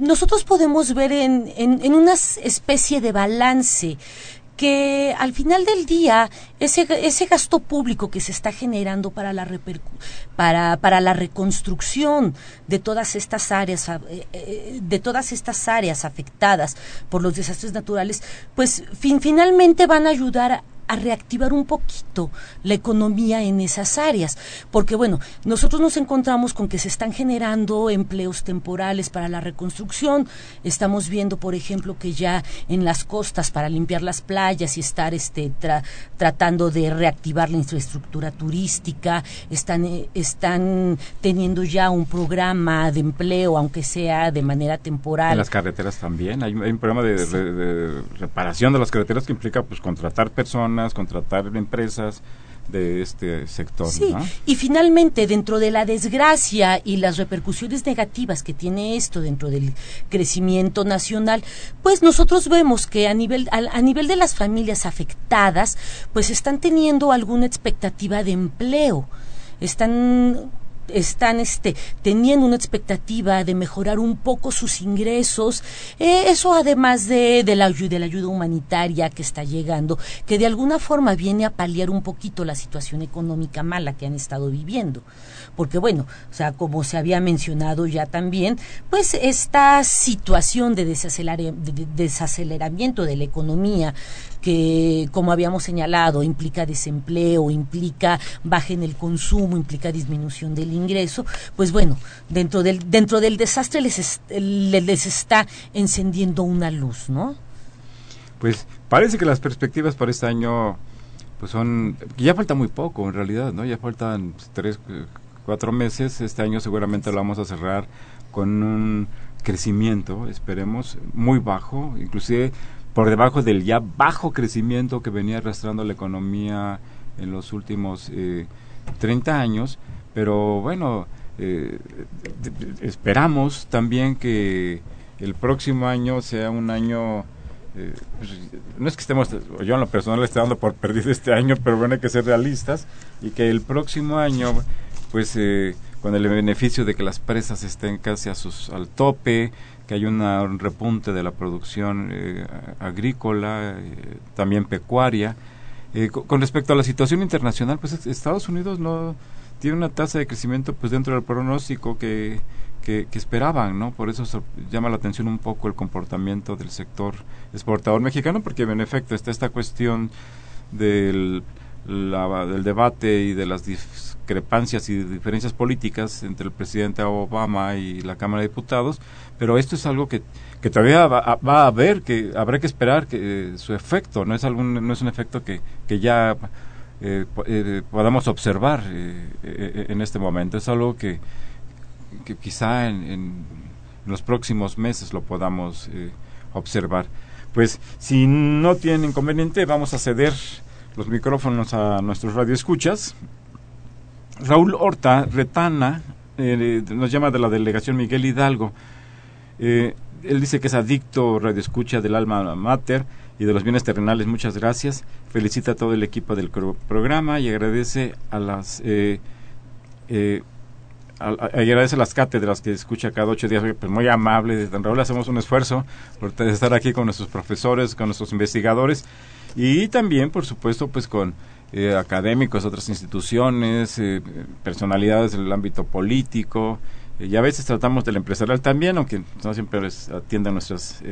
Speaker 6: nosotros podemos ver en, en, en una especie de balance que al final del día ese, ese gasto público que se está generando para la para, para la reconstrucción de todas estas áreas eh, eh, de todas estas áreas afectadas por los desastres naturales pues fin- finalmente van a ayudar a, reactivar un poquito la economía en esas áreas, porque bueno, nosotros nos encontramos con que se están generando empleos temporales para la reconstrucción, estamos viendo, por ejemplo, que ya en las costas para limpiar las playas y estar este tra- tratando de reactivar la infraestructura turística, están eh, están teniendo ya un programa de empleo, aunque sea de manera temporal.
Speaker 5: En las carreteras también. Hay, hay un programa de,
Speaker 6: Sí.
Speaker 5: de- de reparación de las carreteras que implica pues contratar personas, contratar empresas de este sector.
Speaker 6: Sí,
Speaker 5: ¿no?
Speaker 6: y finalmente dentro de la desgracia y las repercusiones negativas que tiene esto dentro del crecimiento nacional, pues nosotros vemos que a nivel a, a nivel de las familias afectadas, pues están teniendo alguna expectativa de empleo. Están están este, teniendo una expectativa de mejorar un poco sus ingresos. Eh, eso además de, la, la ayuda humanitaria que está llegando, que de alguna forma viene a paliar un poquito la situación económica mala que han estado viviendo. Porque bueno, o sea, como se había mencionado ya también, pues esta situación de, de desaceleramiento de la economía, que, como habíamos señalado, implica desempleo, implica baja en el consumo, implica disminución del ingreso, pues bueno, dentro del, dentro del desastre les, les está encendiendo una luz, ¿no?
Speaker 5: Pues parece que las perspectivas para este año pues son ya falta muy poco en realidad no ya faltan tres cuatro meses. Este año seguramente lo vamos a cerrar con un crecimiento esperemos muy bajo inclusive por debajo del ya bajo crecimiento que venía arrastrando la economía en los últimos eh, 30 años, pero bueno, eh, esperamos también que el próximo año sea un año, eh, pues, no es que estemos, yo en lo personal le estoy dando por perdido este año, pero bueno, hay que ser realistas y que el próximo año, pues eh, con el beneficio de que las presas estén casi a sus, al tope, que hay un repunte de la producción agrícola, también pecuaria. Con, respecto a la situación internacional, pues Estados Unidos no tiene una tasa de crecimiento pues dentro del pronóstico que, que, esperaban, ¿no? Por eso llama la atención un poco el comportamiento del sector exportador mexicano, porque en efecto está esta cuestión del, del debate y de las discrepancias y diferencias políticas entre el presidente Obama y la Cámara de Diputados, pero esto es algo que, que todavía va, va, a haber, que habrá que esperar que eh, su efecto, no es algún, no es un efecto que, que ya eh, eh, podamos observar eh, en este momento, es algo que, que quizá en, en, los próximos meses lo podamos observar. Pues si no tienen inconveniente, vamos a ceder los micrófonos a nuestros radioescuchas Raúl Horta Retana eh, nos llama de la delegación Miguel Hidalgo. Eh, él dice que es adicto radioescucha del alma mater y de los bienes terrenales. Muchas gracias. Felicita a todo el equipo del programa y agradece a las eh, eh, a, a, agradece las cátedras que escucha cada ocho días. Pues muy amable. Don Raúl, hacemos un esfuerzo por estar aquí con nuestros profesores, con nuestros investigadores y también, por supuesto, pues con eh, académicos, otras instituciones, eh, personalidades del ámbito político, eh, y a veces tratamos del empresarial también, aunque no siempre atienden nuestras,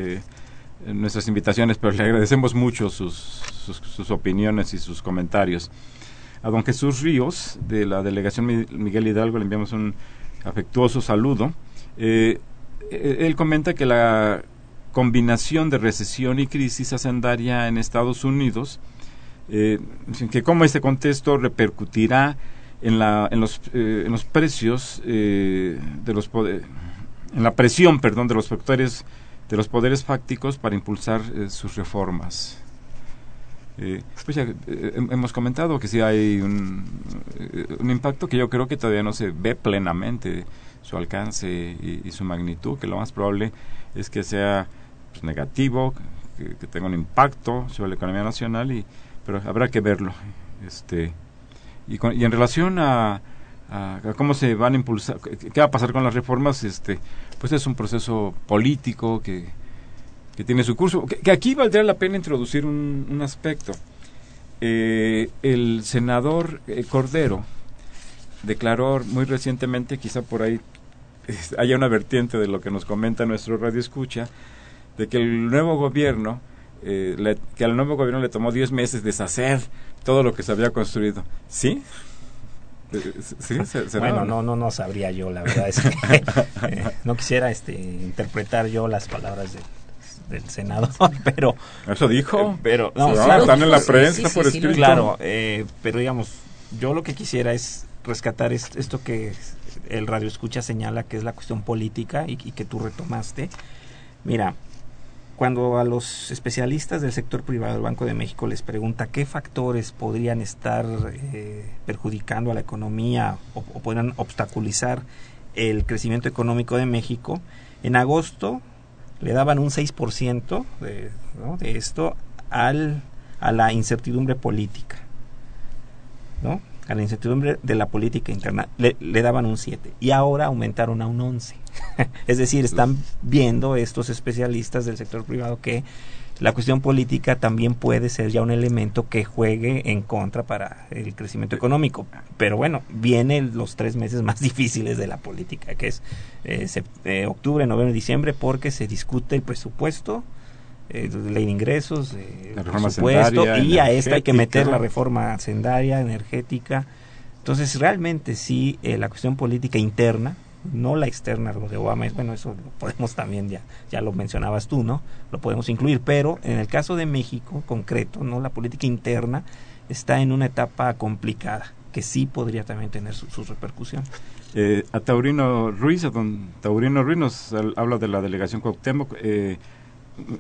Speaker 5: nuestras invitaciones, pero le agradecemos mucho sus, sus, sus, opiniones y sus comentarios. A don Jesús Ríos, de la delegación Miguel Hidalgo, le enviamos un afectuoso saludo. él comenta que la combinación de recesión y crisis hacendaria en Estados Unidos eh, que cómo este contexto repercutirá en, la, en, los, eh, en los precios eh, de los en la presión, perdón, de los factores de los poderes fácticos para impulsar eh, sus reformas. pues ya hemos comentado que sí hay un, un, impacto que yo creo que todavía no se ve plenamente su alcance y, su magnitud, que lo más probable es que sea pues, negativo, que, tenga un impacto sobre la economía nacional y, pero habrá que verlo. Este, y, con, y en relación a, cómo se van a impulsar, qué va a pasar con las reformas, este, pues es un proceso político que, que tiene su curso. Que, aquí valdría la pena introducir un, un aspecto. Eh, el senador eh, Cordero declaró muy recientemente, quizá por ahí <laughs> haya una vertiente de lo que nos comenta nuestro radio escucha, de que el nuevo gobierno eh, le, que al nuevo gobierno le tomó 10 meses deshacer todo lo que se había construido. ¿Sí?
Speaker 7: Bueno, no, no, no sabría yo, la verdad es que <laughs> eh, no quisiera este, interpretar yo las palabras de, del senador, <laughs> pero...
Speaker 5: Eso dijo.
Speaker 7: Pero,
Speaker 5: no, claro, están en la prensa sí, por sí, escrito.
Speaker 7: Claro, eh, pero digamos, yo lo que quisiera es rescatar esto, esto que el radio escucha señala que es la cuestión política y, y que tú retomaste. Mira, cuando a los especialistas del sector privado del Banco de México les pregunta qué factores podrían estar eh, perjudicando a la economía o, o, podrían obstaculizar el crecimiento económico de México, en agosto le daban un 6% de, de esto al, a la incertidumbre política. ¿no? A la incertidumbre de la política interna, le, le daban un 7 y ahora aumentaron a un 11. <laughs> es decir, están viendo estos especialistas del sector privado que la cuestión política también puede ser ya un elemento que juegue en contra para el crecimiento económico. Pero bueno, vienen los tres meses más <laughs> difíciles de la política, que es eh, eh, octubre, noviembre diciembre, porque se discute el presupuesto, eh, ley de ingresos, eh,
Speaker 5: La reforma
Speaker 7: presupuesto, y a esta hay que meter la reforma sendaria, energética. Entonces, realmente sí, eh, la cuestión política interna, no la externa, de Obama, es bueno, eso lo podemos también, ya, ya lo mencionabas tú, ¿no? Lo podemos incluir, pero en el caso de México, concreto, ¿no? La política interna está en una etapa complicada, que sí podría también tener su, su repercusión.
Speaker 5: Eh, a Taurino Ruiz, a don Taurino Ruiz nos habla de la delegación Cuauhtémoc, eh,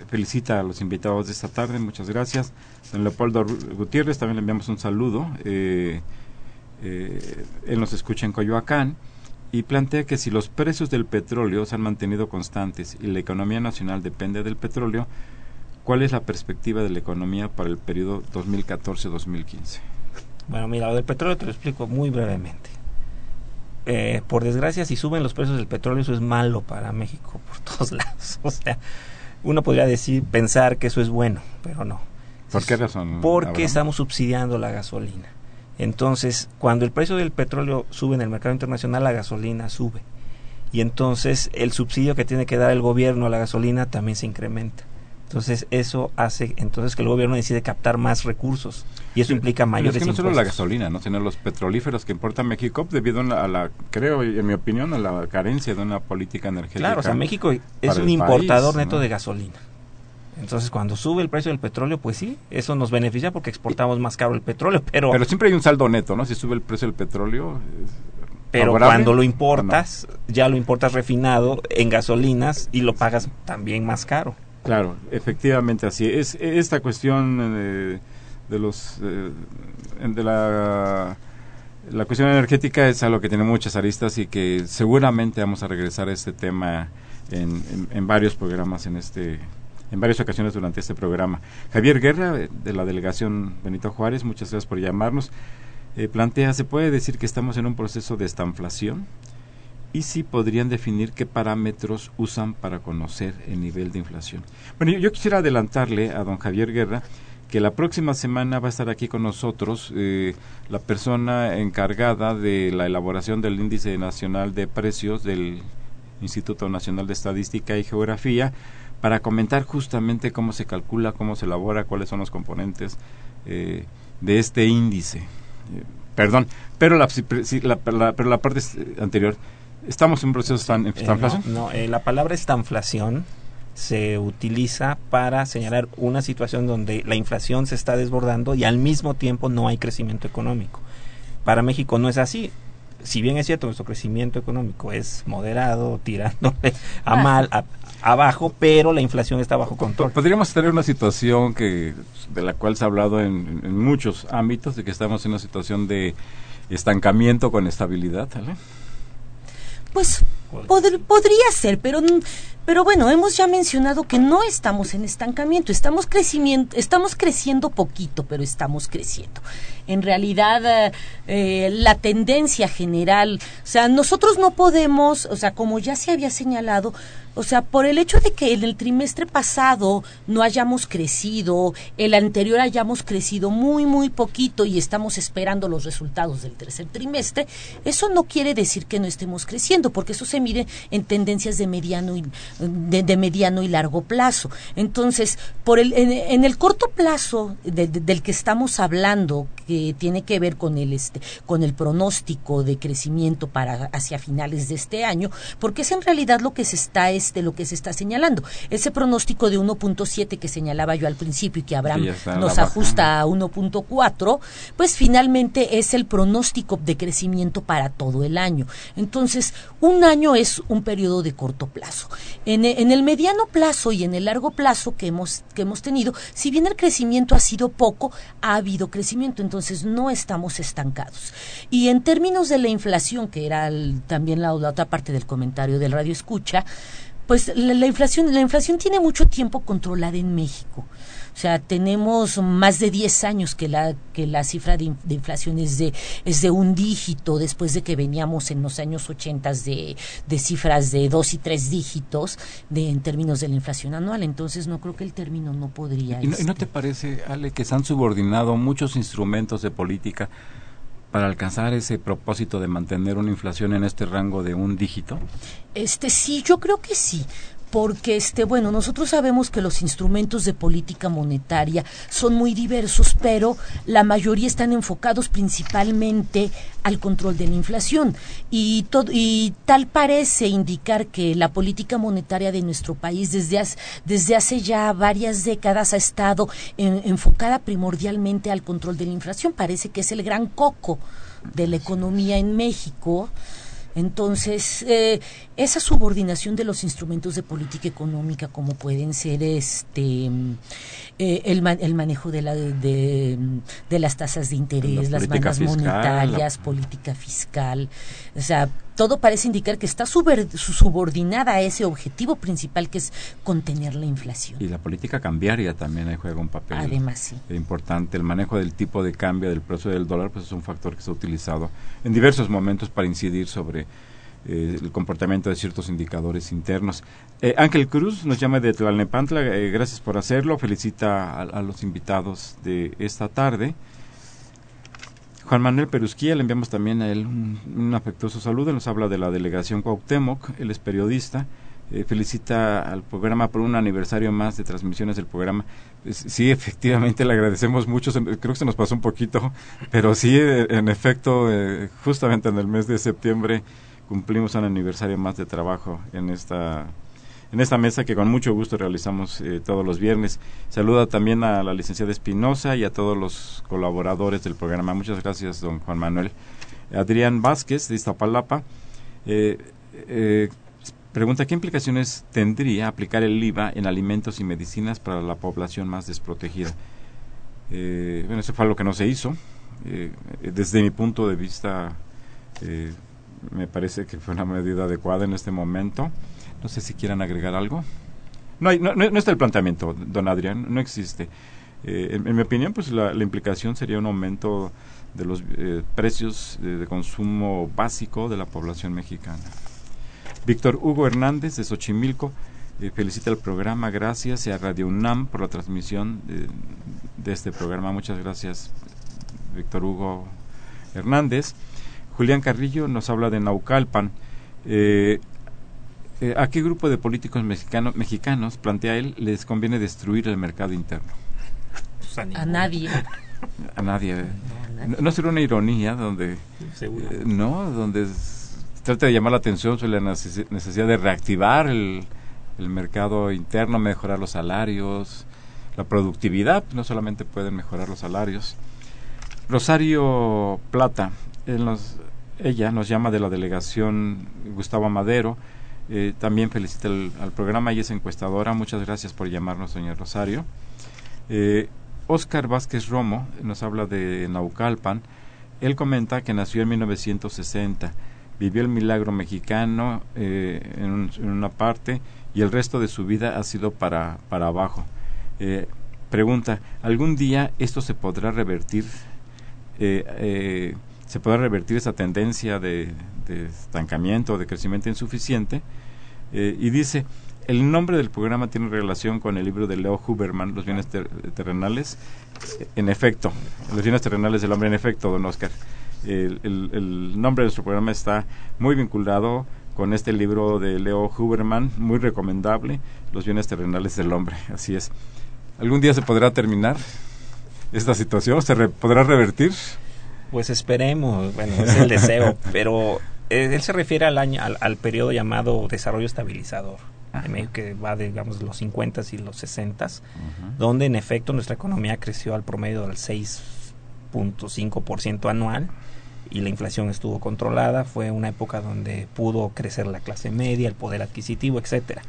Speaker 5: felicita a los invitados de esta tarde, muchas gracias. Don Leopoldo Gutiérrez, también le enviamos un saludo. eh, eh, él nos escucha en Coyoacán y plantea que si los precios del petróleo se han mantenido constantes y la economía nacional depende del petróleo, ¿cuál es la perspectiva de la economía para el periodo 2014-2015?
Speaker 7: Bueno, mira, lo del petróleo te lo explico muy brevemente. Eh, por desgracia, si suben los precios del petróleo, eso es malo para México por <laughs> todos lados. O sea, uno podría decir, pensar que eso es bueno, pero no.
Speaker 5: ¿Por qué razón?
Speaker 7: Porque
Speaker 5: Abraham?
Speaker 7: estamos subsidiando la gasolina. Entonces, cuando el precio del petróleo sube en el mercado internacional, la gasolina sube. Y entonces el subsidio que tiene que dar el gobierno a la gasolina también se incrementa. Entonces, eso hace entonces que el gobierno decide captar más recursos. Y eso implica
Speaker 5: Pero
Speaker 7: mayores
Speaker 5: es que no solo la gasolina, ¿no? sino los petrolíferos que importa México debido a la, a la- creo, en mi opinión, a la carencia de una política energética.
Speaker 7: Claro, o sea, México es un importador
Speaker 5: país,
Speaker 7: neto
Speaker 5: ¿no?
Speaker 7: de gasolina. Entonces, cuando sube el precio del petróleo, pues sí, eso nos beneficia porque exportamos más caro el petróleo, <laughs> pero,
Speaker 5: Pero siempre hay un saldo neto, ¿no? Si sube el precio del petróleo.
Speaker 7: pero cuando lo importas, ya lo importas refinado en gasolinas y lo pagas también más caro.
Speaker 5: Claro, efectivamente así. Es esta cuestión eh, de los eh, de la la cuestión energética es algo que tiene muchas aristas y que seguramente vamos a regresar a este tema en, en- varios programas en este en varias ocasiones durante este programa. Javier Guerra de la delegación Benito Juárez, muchas gracias por llamarnos. Eh, plantea, ¿se puede decir que estamos en un proceso de estanflación? Y si podrían definir qué parámetros usan para conocer el nivel de inflación. Bueno, yo, quisiera adelantarle a don Javier Guerra que la próxima semana va a estar aquí con nosotros eh, la persona encargada de la elaboración del índice nacional de precios del Instituto Nacional de Estadística y Geografía para comentar justamente cómo se calcula, cómo se elabora, cuáles son los componentes eh, de este índice. Eh, perdón, pero la- pero la parte eh, anterior, ¿estamos en un proceso de estan-
Speaker 7: Eh,
Speaker 5: estanflación?
Speaker 7: no, no, eh, la palabra estanflación se utiliza para señalar una situación donde la inflación se está desbordando y al mismo tiempo no hay crecimiento económico. Para México no es así. Si bien es cierto, nuestro crecimiento económico es moderado, tirándole a mal, a- abajo, pero la inflación está bajo control.
Speaker 5: Podríamos tener una situación que de la cual se ha hablado en, en muchos ámbitos, de que estamos en una situación de estancamiento con estabilidad, ¿vale?
Speaker 6: Pues pod- podría ser, pero, pero bueno, hemos ya mencionado que no estamos en estancamiento, estamos, crecimiento, estamos creciendo poquito, pero estamos creciendo. En realidad, eh, eh, la tendencia general, o sea, nosotros no podemos, o sea, como ya se había señalado, o sea, por el hecho de que en el trimestre pasado no hayamos crecido, el anterior hayamos crecido muy, muy poquito y estamos esperando los resultados del tercer trimestre, eso no quiere decir que no estemos creciendo, porque eso se mide en tendencias de mediano y, de, de mediano y largo plazo. Entonces, por el, en, el corto plazo de- del que estamos hablando, que tiene que ver con el, este, con el pronóstico de crecimiento para hacia finales de este año, porque es en realidad lo que se está este, lo que se está señalando. Ese pronóstico de 1.7 que señalaba yo al principio y que Abraham nos ajusta a 1.4, pues finalmente es el pronóstico de crecimiento para todo el año. Entonces, un año es un periodo de corto plazo. En, e- en el mediano plazo y en el largo plazo que hemos, que hemos tenido, si bien el crecimiento ha sido poco, ha habido crecimiento, entonces no estamos estancados. Y en términos de la inflación, que era el- también la, la otra parte del comentario del radio escucha, pues la, la inflación, la inflación tiene mucho tiempo controlada en México. O sea, tenemos más de 10 años que la, que la cifra de, in- de inflación es de, es de un dígito, después de que veníamos en los años 80 de, de cifras de dos y tres dígitos de, en términos de la inflación anual. Entonces, no creo que el término no podría.
Speaker 5: ¿Y no, no
Speaker 6: este,
Speaker 5: te parece, Ale, que se han subordinado muchos instrumentos de política para alcanzar ese propósito de mantener una inflación en este rango de un dígito?
Speaker 6: Este sí, yo creo que sí. Porque este, bueno, nosotros sabemos que los instrumentos de política monetaria son muy diversos, pero la mayoría están enfocados principalmente al control de la inflación. Y, todo, y tal parece indicar que la política monetaria de nuestro país desde hace, desde hace ya varias décadas ha estado en- enfocada primordialmente al control de la inflación. Parece que es el gran coco de la economía en México. Entonces, eh, esa subordinación de los instrumentos de política económica, como pueden ser este eh, el, el manejo de, la, de, de las tasas de interés,
Speaker 5: La
Speaker 6: las bandas
Speaker 5: fiscal,
Speaker 6: monetarias, política fiscal, o sea, todo parece indicar que está subordinada a ese objetivo principal que es contener la inflación.
Speaker 5: Y la política cambiaria también ahí juega un papel
Speaker 6: Además, sí.
Speaker 5: importante. El manejo del tipo de cambio del precio del dólar pues es un factor que se ha utilizado en diversos momentos para incidir sobre eh, el comportamiento de ciertos indicadores internos. Eh, Ángel Cruz nos llama de Tlalnepantla, eh, gracias por hacerlo, felicita a, a los invitados de esta tarde. Juan Manuel Perusquía, le enviamos también a él un, afectuoso saludo, nos habla de la delegación Cuauhtémoc, él es periodista, eh, felicita al programa por un aniversario más de transmisiones del programa. Sí, <laughs> efectivamente, le agradecemos mucho, creo que se nos pasó un poquito, pero sí, en efecto, eh, justamente en el mes de septiembre cumplimos un aniversario más de trabajo en esta en esta mesa que con mucho gusto realizamos eh, todos los viernes. Saluda también a la licenciada Espinosa y a todos los colaboradores del programa. Muchas gracias, don Juan Manuel. Adrián Vázquez, de Iztapalapa, eh, eh, pregunta qué implicaciones tendría aplicar el IVA en alimentos y medicinas para la población más desprotegida. Bueno, eso fue algo que no se hizo. Desde mi punto de vista, me parece que fue una medida adecuada en este momento. No sé si quieran agregar algo. No, hay, no, no- está el planteamiento, don Adrián, no existe. Eh, en, mi opinión, pues la, implicación sería un aumento de los eh, precios de, consumo básico de la población mexicana. Víctor Hugo Hernández de Xochimilco eh, felicita el programa, gracias a Radio UNAM por la transmisión de, este programa. Muchas gracias, Víctor Hugo Hernández. Julián Carrillo nos habla de Naucalpan. Eh, ¿A qué grupo de políticos mexicano- mexicanos, plantea él, les conviene destruir el mercado interno?
Speaker 7: Pues,
Speaker 6: A nadie. <laughs>
Speaker 5: A nadie. eh.
Speaker 6: a nadie.
Speaker 5: ¿No, no será una ironía donde,
Speaker 7: seguro.
Speaker 5: eh, no, donde trata de llamar la atención sobre la necesi- necesidad de reactivar el, el mercado interno, mejorar los salarios, la productividad, no solamente pueden mejorar los salarios. Rosario Plata, él nos- ella nos llama de la delegación Gustavo Madero, eh, también felicita el- al programa y es encuestadora, muchas gracias por llamarnos, doña Rosario. Eh, Oscar Vázquez Romo nos habla de Naucalpan, él comenta que nació en 1960, vivió el milagro mexicano eh, en, un- en una parte y el resto de su vida ha sido para, para abajo. Eh, pregunta, ¿algún día esto se podrá revertir? ¿Se podrá revertir esa tendencia de, de estancamiento, de crecimiento insuficiente? Eh, y dice, el nombre del programa tiene relación con el libro de Leo Huberman, Los bienes ter- terrenales. En efecto, Los bienes terrenales del hombre, en efecto, don Oscar. El, el- nombre de nuestro programa está muy vinculado con este libro de Leo Huberman, muy recomendable, Los bienes terrenales del hombre. Así es. ¿Algún día se podrá terminar esta situación? ¿Se podrá revertir?
Speaker 7: Pues esperemos, bueno, es el deseo, <laughs> pero eh, él se refiere al año, al, al periodo llamado desarrollo estabilizador, en México, que va de, digamos, los 50 y los 60 donde en efecto nuestra economía creció al promedio del 6.5% anual y la inflación estuvo controlada, fue una época donde pudo crecer la clase media, el poder adquisitivo, etcétera.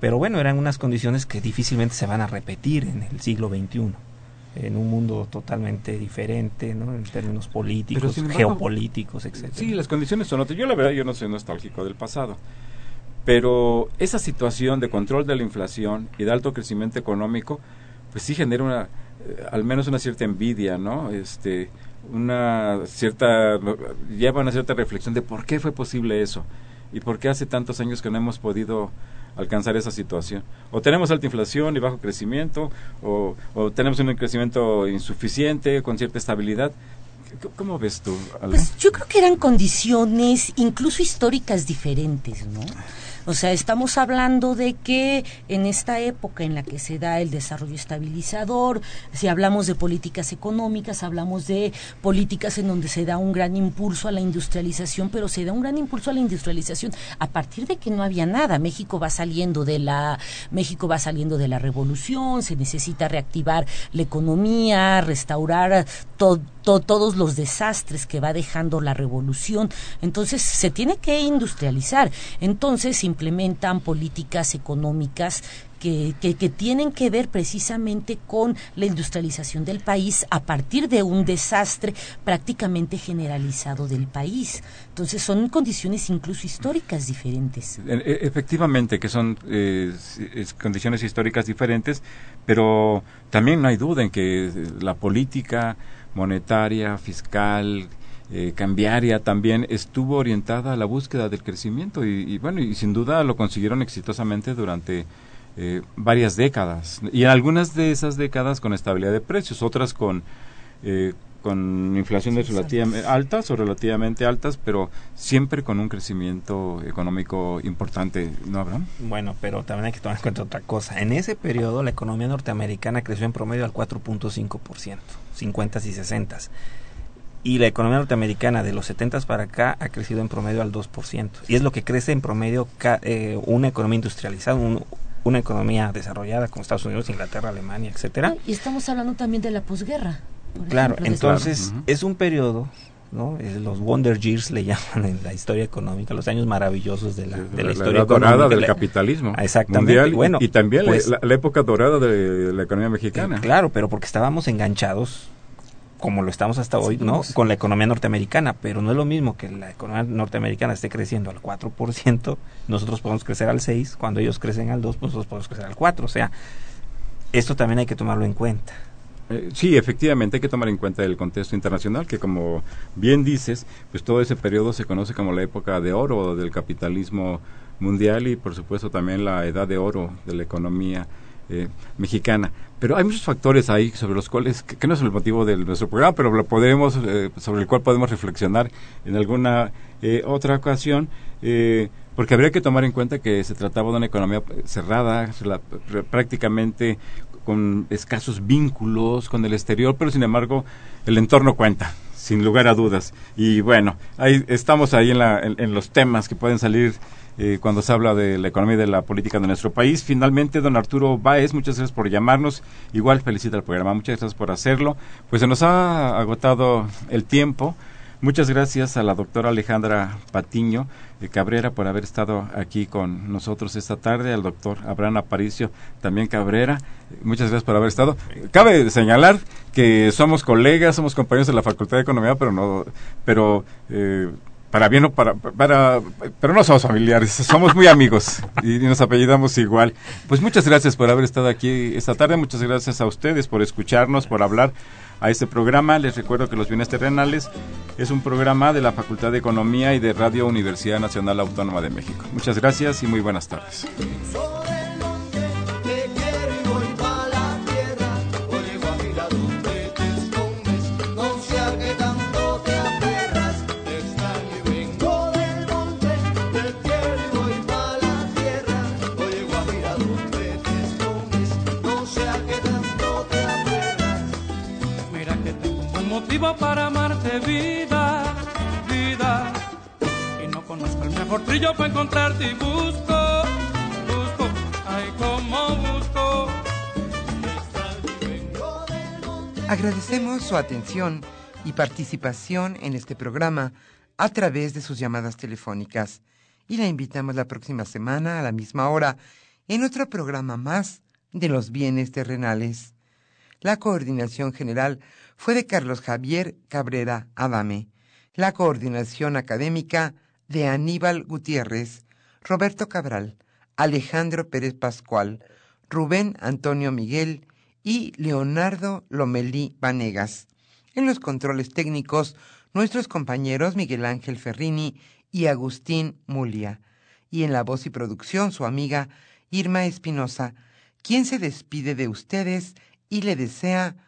Speaker 7: Pero bueno, eran unas condiciones que difícilmente se van a repetir en el siglo XXI, en un mundo totalmente diferente, ¿no? En términos políticos,
Speaker 5: embargo,
Speaker 7: geopolíticos, etcétera.
Speaker 5: Sí, las condiciones son otras. Yo la verdad, yo no soy nostálgico del pasado. Pero esa situación de control de la inflación y de alto crecimiento económico, pues sí genera una, eh, al menos una cierta envidia, ¿no? Este, una cierta, lleva una cierta reflexión de por qué fue posible eso y por qué hace tantos años que no hemos podido alcanzar esa situación. O tenemos alta inflación y bajo crecimiento, o, o tenemos un crecimiento insuficiente con cierta estabilidad. ¿Cómo ves tú?
Speaker 6: Pues yo creo que eran condiciones incluso históricas diferentes, ¿no? O sea, estamos hablando de que en esta época en la que se da el desarrollo estabilizador, si hablamos de políticas económicas, hablamos de políticas en donde se da un gran impulso a la industrialización, pero se da un gran impulso a la industrialización a partir de que no había nada. México va saliendo de la México va saliendo de la revolución, se necesita reactivar la economía, restaurar to- to- todos los desastres que va dejando la revolución. Entonces se tiene que industrializar. Entonces implementan políticas económicas que, que, tienen que ver precisamente con la industrialización del país a partir de un desastre prácticamente generalizado del país. Entonces son condiciones incluso históricas diferentes.
Speaker 5: E- Efectivamente, que son eh, es- condiciones históricas diferentes, pero también no hay duda en que eh, la política monetaria, fiscal, eh, cambiaria también estuvo orientada a la búsqueda del crecimiento y, y bueno, y sin duda lo consiguieron exitosamente durante eh, varias décadas y en algunas de esas décadas con estabilidad de precios, otras con eh, con inflaciones relativamente altas o relativamente altas, pero siempre con un crecimiento económico importante, ¿no, Abraham?
Speaker 7: Bueno, pero también hay que tomar en cuenta otra cosa. En ese periodo la economía norteamericana creció en promedio al 4.5%, 50 y 60. Y la economía norteamericana de los 70 para acá ha crecido en promedio al 2%. Y es lo que crece en promedio ca- eh, una economía industrializada, un- una economía desarrollada como Estados Unidos, Inglaterra, Alemania, etcétera.
Speaker 6: Y estamos hablando también de la posguerra.
Speaker 7: Claro,
Speaker 6: ejemplo,
Speaker 7: entonces es un periodo, ¿no? Eh, los Wonder Years le <laughs> llaman en la historia económica, los años maravillosos de la, de la historia
Speaker 5: edad dorada
Speaker 7: económica.
Speaker 5: del
Speaker 7: La-
Speaker 5: capitalismo
Speaker 7: exactamente.
Speaker 5: mundial
Speaker 7: Bueno,
Speaker 5: y, también la-
Speaker 7: pues-
Speaker 5: la, la época dorada de la economía mexicana.
Speaker 7: Claro, pero porque estábamos enganchados, como lo estamos hasta hoy, ¿no? Con la economía norteamericana, pero no es lo mismo que la economía norteamericana esté creciendo al 4%, nosotros podemos crecer al 6%, cuando ellos crecen al 2%, pues nosotros podemos crecer al 4%, o sea, esto también hay que tomarlo en cuenta.
Speaker 5: Eh, sí, efectivamente hay que tomar en cuenta el contexto internacional, que como bien dices, pues todo ese periodo se conoce como la época de oro del capitalismo mundial y por supuesto también la edad de oro de la economía eh, mexicana. Pero hay muchos factores ahí sobre los cuales, que, no es el motivo de nuestro programa, pero lo podemos, eh, sobre el cual podemos reflexionar en alguna eh, otra ocasión. eh, porque habría que tomar en cuenta que se trataba de una economía cerrada, pr- prácticamente con escasos vínculos con el exterior, pero sin embargo el entorno cuenta, sin lugar a dudas. Y bueno, ahí estamos ahí en, la, en, en los temas que pueden salir eh, cuando se habla de la economía y de la política de nuestro país. Finalmente, don Arturo Báez, muchas gracias por llamarnos. Igual felicita el programa, muchas gracias por hacerlo. Pues se nos ha agotado el tiempo. Muchas gracias a la doctora Alejandra Patiño de Cabrera por haber estado aquí con nosotros esta tarde, al doctor Abraham Aparicio también Cabrera. Muchas gracias por haber estado. Cabe señalar que somos colegas, somos compañeros de la Facultad de Economía, pero no, pero eh, para bien o para, para, pero no somos familiares, somos muy amigos y, nos apellidamos igual. Pues muchas gracias por haber estado aquí esta tarde, muchas gracias a ustedes por escucharnos, por hablar a este programa. Les recuerdo que Los Bienes Terrenales es un programa de la Facultad de Economía y de Radio Universidad Nacional Autónoma de México. Muchas gracias y muy buenas tardes.
Speaker 3: Para amarte, vida, vida. Y no conozco el mejor trillo para encontrarte y busco, busco, ay, como busco.
Speaker 1: Agradecemos su atención y participación en este programa a través de sus llamadas telefónicas y la invitamos la próxima semana a la misma hora en otro programa más de los bienes terrenales. La coordinación general fue de Carlos Javier Cabrera Adame, la coordinación académica de Aníbal Gutiérrez, Roberto Cabral, Alejandro Pérez Pascual, Rubén Antonio Miguel y Leonardo Lomelí Vanegas. En los controles técnicos, nuestros compañeros Miguel Ángel Ferrini y Agustín Mulia. Y en la voz y producción, su amiga Irma Espinosa, quien se despide de ustedes y le desea